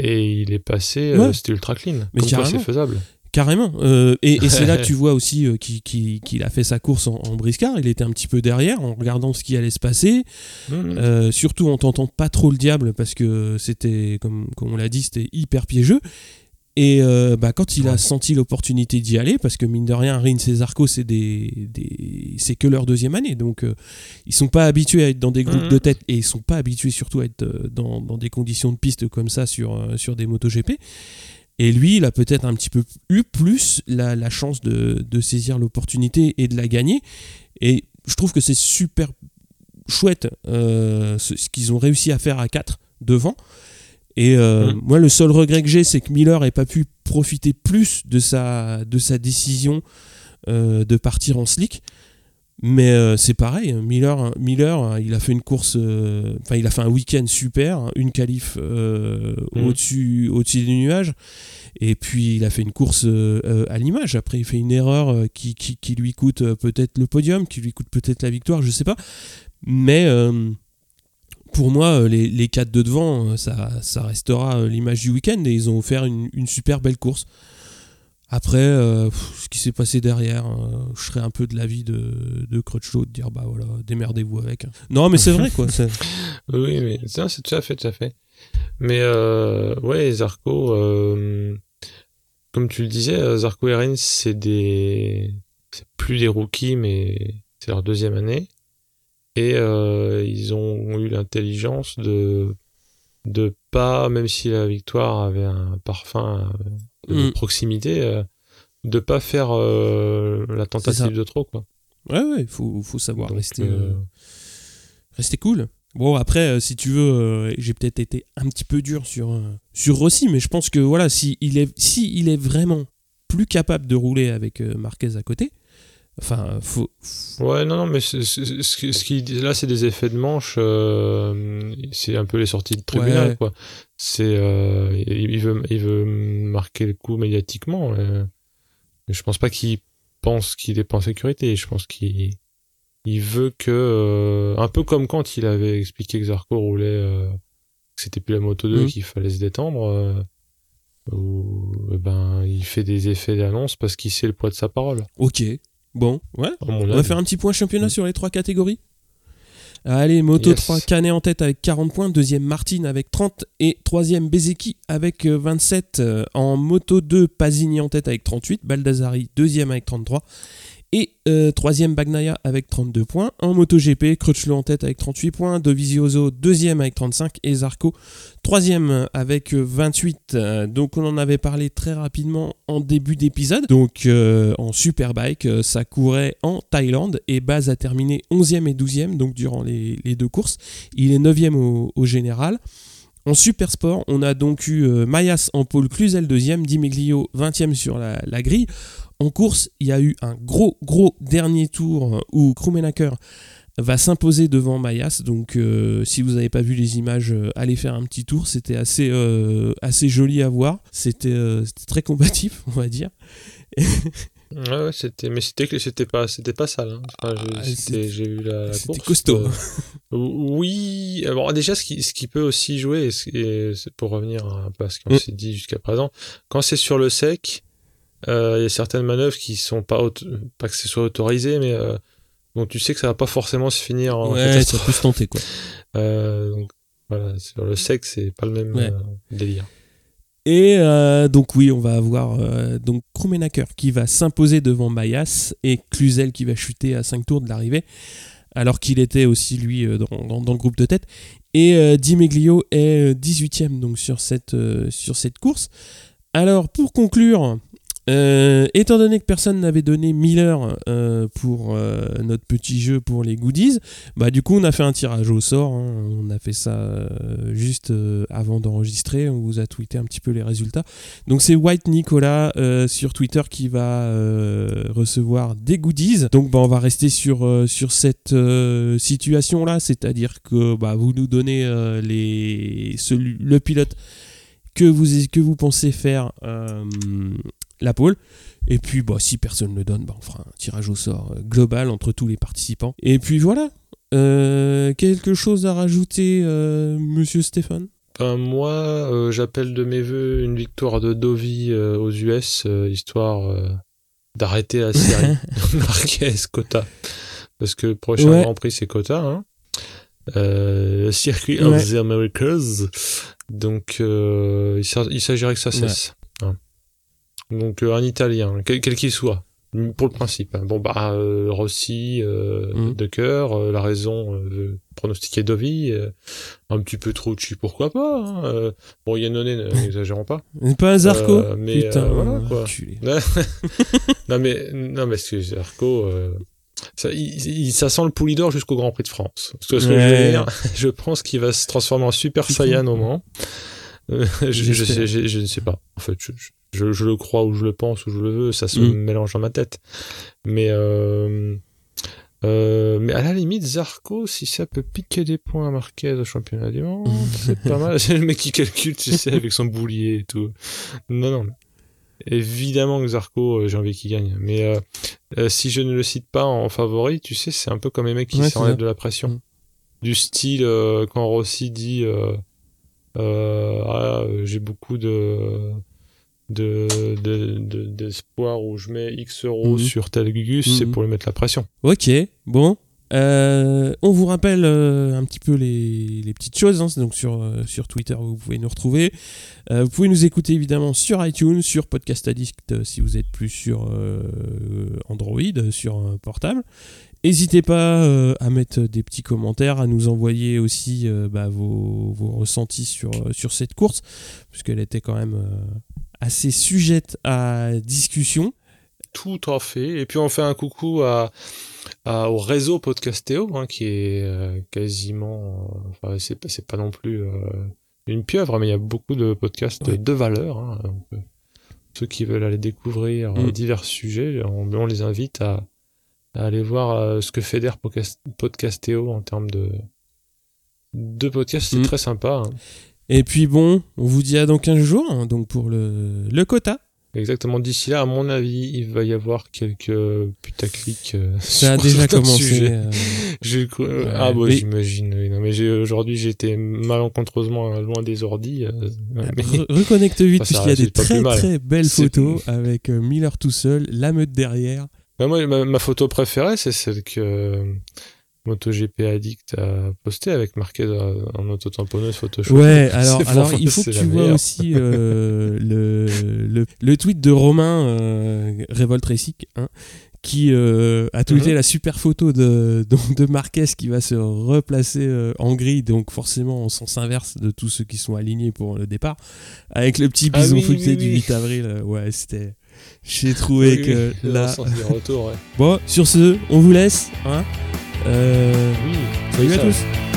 Et il est passé, Ouais. c'était ultra clean. Mais c'est faisable. Carrément. Euh, et, c'est là que tu vois aussi euh, qu'il a fait sa course en, briscard. Il était un petit peu derrière en regardant ce qui allait se passer. Mmh, mmh. Euh, surtout en tentant pas trop le diable parce que c'était, comme, comme on l'a dit, c'était hyper piégeux. Et bah, quand il a senti l'opportunité d'y aller, parce que mine de rien, Rins et Zarco, c'est des, c'est que leur deuxième année, donc ils sont pas habitués à être dans des groupes mmh. de tête et ils sont pas habitués surtout à être dans, dans, des conditions de piste comme ça sur, sur des MotoGP. Et lui, il a peut-être un petit peu eu plus la, chance de, saisir l'opportunité et de la gagner. Et je trouve que c'est super chouette euh, ce, qu'ils ont réussi à faire à 4 devant. Et euh, mmh. moi, le seul regret que j'ai, c'est que Miller n'ait pas pu profiter plus de sa, de sa décision euh, de partir en slick. Mais euh, c'est pareil, hein. Miller, Miller, hein, il a fait une course, euh, enfin il a fait un week-end super, hein. une qualif euh, mm. au-dessus, au-dessus des nuages, et puis il a fait une course à l'image. Après, il fait une erreur qui, qui, qui lui coûte peut-être le podium, qui lui coûte peut-être la victoire, je sais pas. Mais pour moi, les, les quatre de devant, ça, ça restera l'image du week-end, et ils ont offert une, une super belle course. Après, euh, ce qui s'est passé derrière, euh, je serais un peu de l'avis de, de Crutchlow de dire bah voilà, démerdez-vous avec. Non, mais c'est vrai quoi. oui, mais c'est tout à fait, tout à fait. Mais euh, ouais, Zarco, comme tu le disais, Zarco et Rennes, c'est des, c'est plus des rookies, mais c'est leur deuxième année, et ils ont eu l'intelligence de de pas, même si la victoire avait un parfum de mm. proximité, euh, de pas faire euh, la tentative de trop, quoi. Ouais, ouais, il faut, faut, savoir rester, euh, rester cool. Bon, après, si tu veux, j'ai peut-être été un petit peu dur sur, sur Rossi, mais je pense que voilà, s'il si est, si il est vraiment plus capable de rouler avec Marquez à côté, Enfin, faut. Ouais, non, non, mais ce, ce, qui là, c'est des effets de manche. Euh, c'est un peu les sorties de tribunal, quoi. C'est, euh, il veut, il veut marquer le coup médiatiquement. Euh, mais je pense pas qu'il pense qu'il est pas en sécurité. Je pense qu'il, il veut que, un peu comme quand il avait expliqué que Zarco roulait, que c'était plus la moto 2, mmh. qu'il fallait se détendre. Ou, ben, il fait des effets d'annonce parce qu'il sait le poids de sa parole. Ok. Bon, ouais. On va faire un petit point championnat mm. sur les trois catégories. Allez, Moto 3, Canet en tête avec 40 points, deuxième Martin avec 30 et troisième Bezeki avec 27. Euh, en Moto 2, Pasini en tête avec 38, Baldassari deuxième avec 33 et euh, troisième Bagnaia avec 32 points. En MotoGP, Crutchlow en tête avec 38 points. Dovizioso deuxième avec 35 et Zarco troisième avec 28. Donc on en avait parlé très rapidement en début d'épisode. Donc euh, en superbike, euh, ça courait en Thaïlande et Baz a terminé 11e et 12e donc durant les, deux courses. Il est 9e au, général. En super sport, on a donc eu Mayas en pôle, Cluzel deuxième, Dimeglio 20e sur la, grille. En course, il y a eu un gros, gros dernier tour euh, où Krummenacker va s'imposer devant Mayas. Donc, euh, si vous n'avez pas vu les images, euh, allez faire un petit tour. C'était assez, assez joli à voir. C'était très combatif, on va dire. Ouais, c'était, mais c'était, c'était pas, c'était pas sale. Hein. Ah, j'ai vu la, C'était costaud. oui. Alors déjà, ce qui, ce qui peut aussi jouer, et c'est pour revenir un peu à ce qu'on mm. s'est dit jusqu'à présent, quand c'est sur le sec, euh, il y a certaines manœuvres qui sont pas pas que ce soit autorisé, mais euh, donc tu sais que ça va pas forcément se finir en ouais, ça peut se tenter quoi. Euh, donc voilà, sur le sexe, c'est pas le même délire. Et donc oui, on va avoir donc Krumenacker qui va s'imposer devant Mayas et Cluzel qui va chuter à 5 tours de l'arrivée, alors qu'il était aussi lui dans, dans, le groupe de tête. Et Dimeglio est 18ème donc sur cette, sur cette course. Alors pour conclure, euh, étant donné que personne n'avait donné Miller euh, pour euh, notre petit jeu pour les goodies, bah du coup on a fait un tirage au sort. Hein. on a fait ça juste avant d'enregistrer. On vous a tweeté un petit peu les résultats. Donc c'est White Nicolas sur Twitter qui va recevoir des goodies. Donc bah, on va rester sur, sur cette situation là, c'est-à-dire que bah, vous nous donnez les, le pilote que vous, que vous pensez faire la pole. Et puis, bah, si personne ne le donne, bah, on fera un tirage au sort euh, global entre tous les participants. Et puis voilà. Euh, quelque chose à rajouter, euh, monsieur Stéphane? Ben, moi, euh, j'appelle de mes voeux une victoire de Dovi aux US, histoire d'arrêter la série Marquez Cota. Parce que le prochain Ouais. Grand Prix, c'est Cota. Hein. Le circuit Ouais. of the Americas. Donc, il s'a- il s'agirait que ça cesse. Donc, euh, un Italien, quel qu'il soit. Pour le principe. hein. Bon, bah, euh, Rossi, de cœur, euh, la raison, euh, pronostiquer Dovi, euh, un petit peu trop chi, pourquoi pas. Hein. Euh, bon, Yannone, n'exagérons pas. Pas un Zarco Euh, mais, Putain, voilà, quoi. non mais non mais ce que Zarco, euh, ça, il, il- ça sent le Poulidor jusqu'au Grand Prix de France. Parce que ce que je Ouais. veux dire, je pense qu'il va se transformer en Super. Saiyan au moment. Euh, je, je, sais- je- je ne sais pas. En fait, je, le crois ou je le pense ou je le veux, ça se Mm. mélange dans ma tête. Mais euh, euh, mais à la limite, Zarco, si ça peut piquer des points à Marquez au championnat du monde, c'est pas mal. C'est le mec qui calcule, tu sais, avec son boulier et tout. Non, non. Évidemment que Zarco, euh, j'ai envie qu'il gagne. Mais euh, euh, si je ne le cite pas en favori, tu sais, c'est un peu comme les mecs qui Ouais, s'enlèvent de la pression. Mm. Du style, euh, quand Rossi dit ah, euh, j'ai beaucoup de de de- de- d'espoir où je mets X euros Mhm. sur tel Gugus, c'est Mhm. pour lui mettre la pression. Ok, bon. Euh, on vous rappelle euh, un petit peu les, les petites choses. hein. C'est donc sur, euh, sur Twitter, vous pouvez nous retrouver. Vous pouvez nous écouter évidemment sur iTunes, sur Podcast Addict si vous êtes plus sur Android, sur portable. N'hésitez pas euh, à mettre des petits commentaires, à nous envoyer aussi euh, bah, vos, vos ressentis sur, euh, sur cette course, puisqu'elle était quand même assez sujette à discussion. Tout à fait. Et puis on fait un coucou à, à- au réseau Podcastéo, hein, qui est quasiment, enfin c'est pas, non plus une pieuvre, mais il y a beaucoup de podcasts Ouais. de valeur. hein. Ceux qui veulent aller découvrir Mm. divers sujets, on, on les invite à, à aller voir euh, ce que fédère Podcast- Podcastéo en termes de de podcasts. C'est Mm. très sympa. hein. Et puis bon, on vous dit à dans 15 jours, hein, donc pour le, le quota. Exactement. D'ici là, à mon avis, il va y avoir quelques putaclic. euh, Ça a déjà commencé. euh, J'ai cru- Ouais. Ah bah Mais- j'imagine. oui. Non mais j'ai aujourd'hui j'étais malencontreusement loin des ordis. euh, mais- re- reconnecte vite, puisqu'il y a des très très belles photos avec Miller tout seul, la meute derrière. Bah, moi ma, ma photo préférée c'est celle que euh, MotoGP Addict a postée avec Marquez en autotamponneuse Photoshop. Ouais, alors, alors il faut que tu vois meilleure. aussi euh, le, le, le tweet de Romain euh, Revolt Racing, hein, qui euh, a tweeté Mhm. la super photo de, de, de Marquez qui va se replacer en gris, donc forcément en sens inverse de tous ceux qui sont alignés pour le départ, avec le petit Ah bison oui, oui, du oui. 8 avril. Ouais, c'était. J'ai trouvé Oui, que oui, là. ouais. Bon, sur ce, on vous laisse. Hein euh, Oui, salut à tous.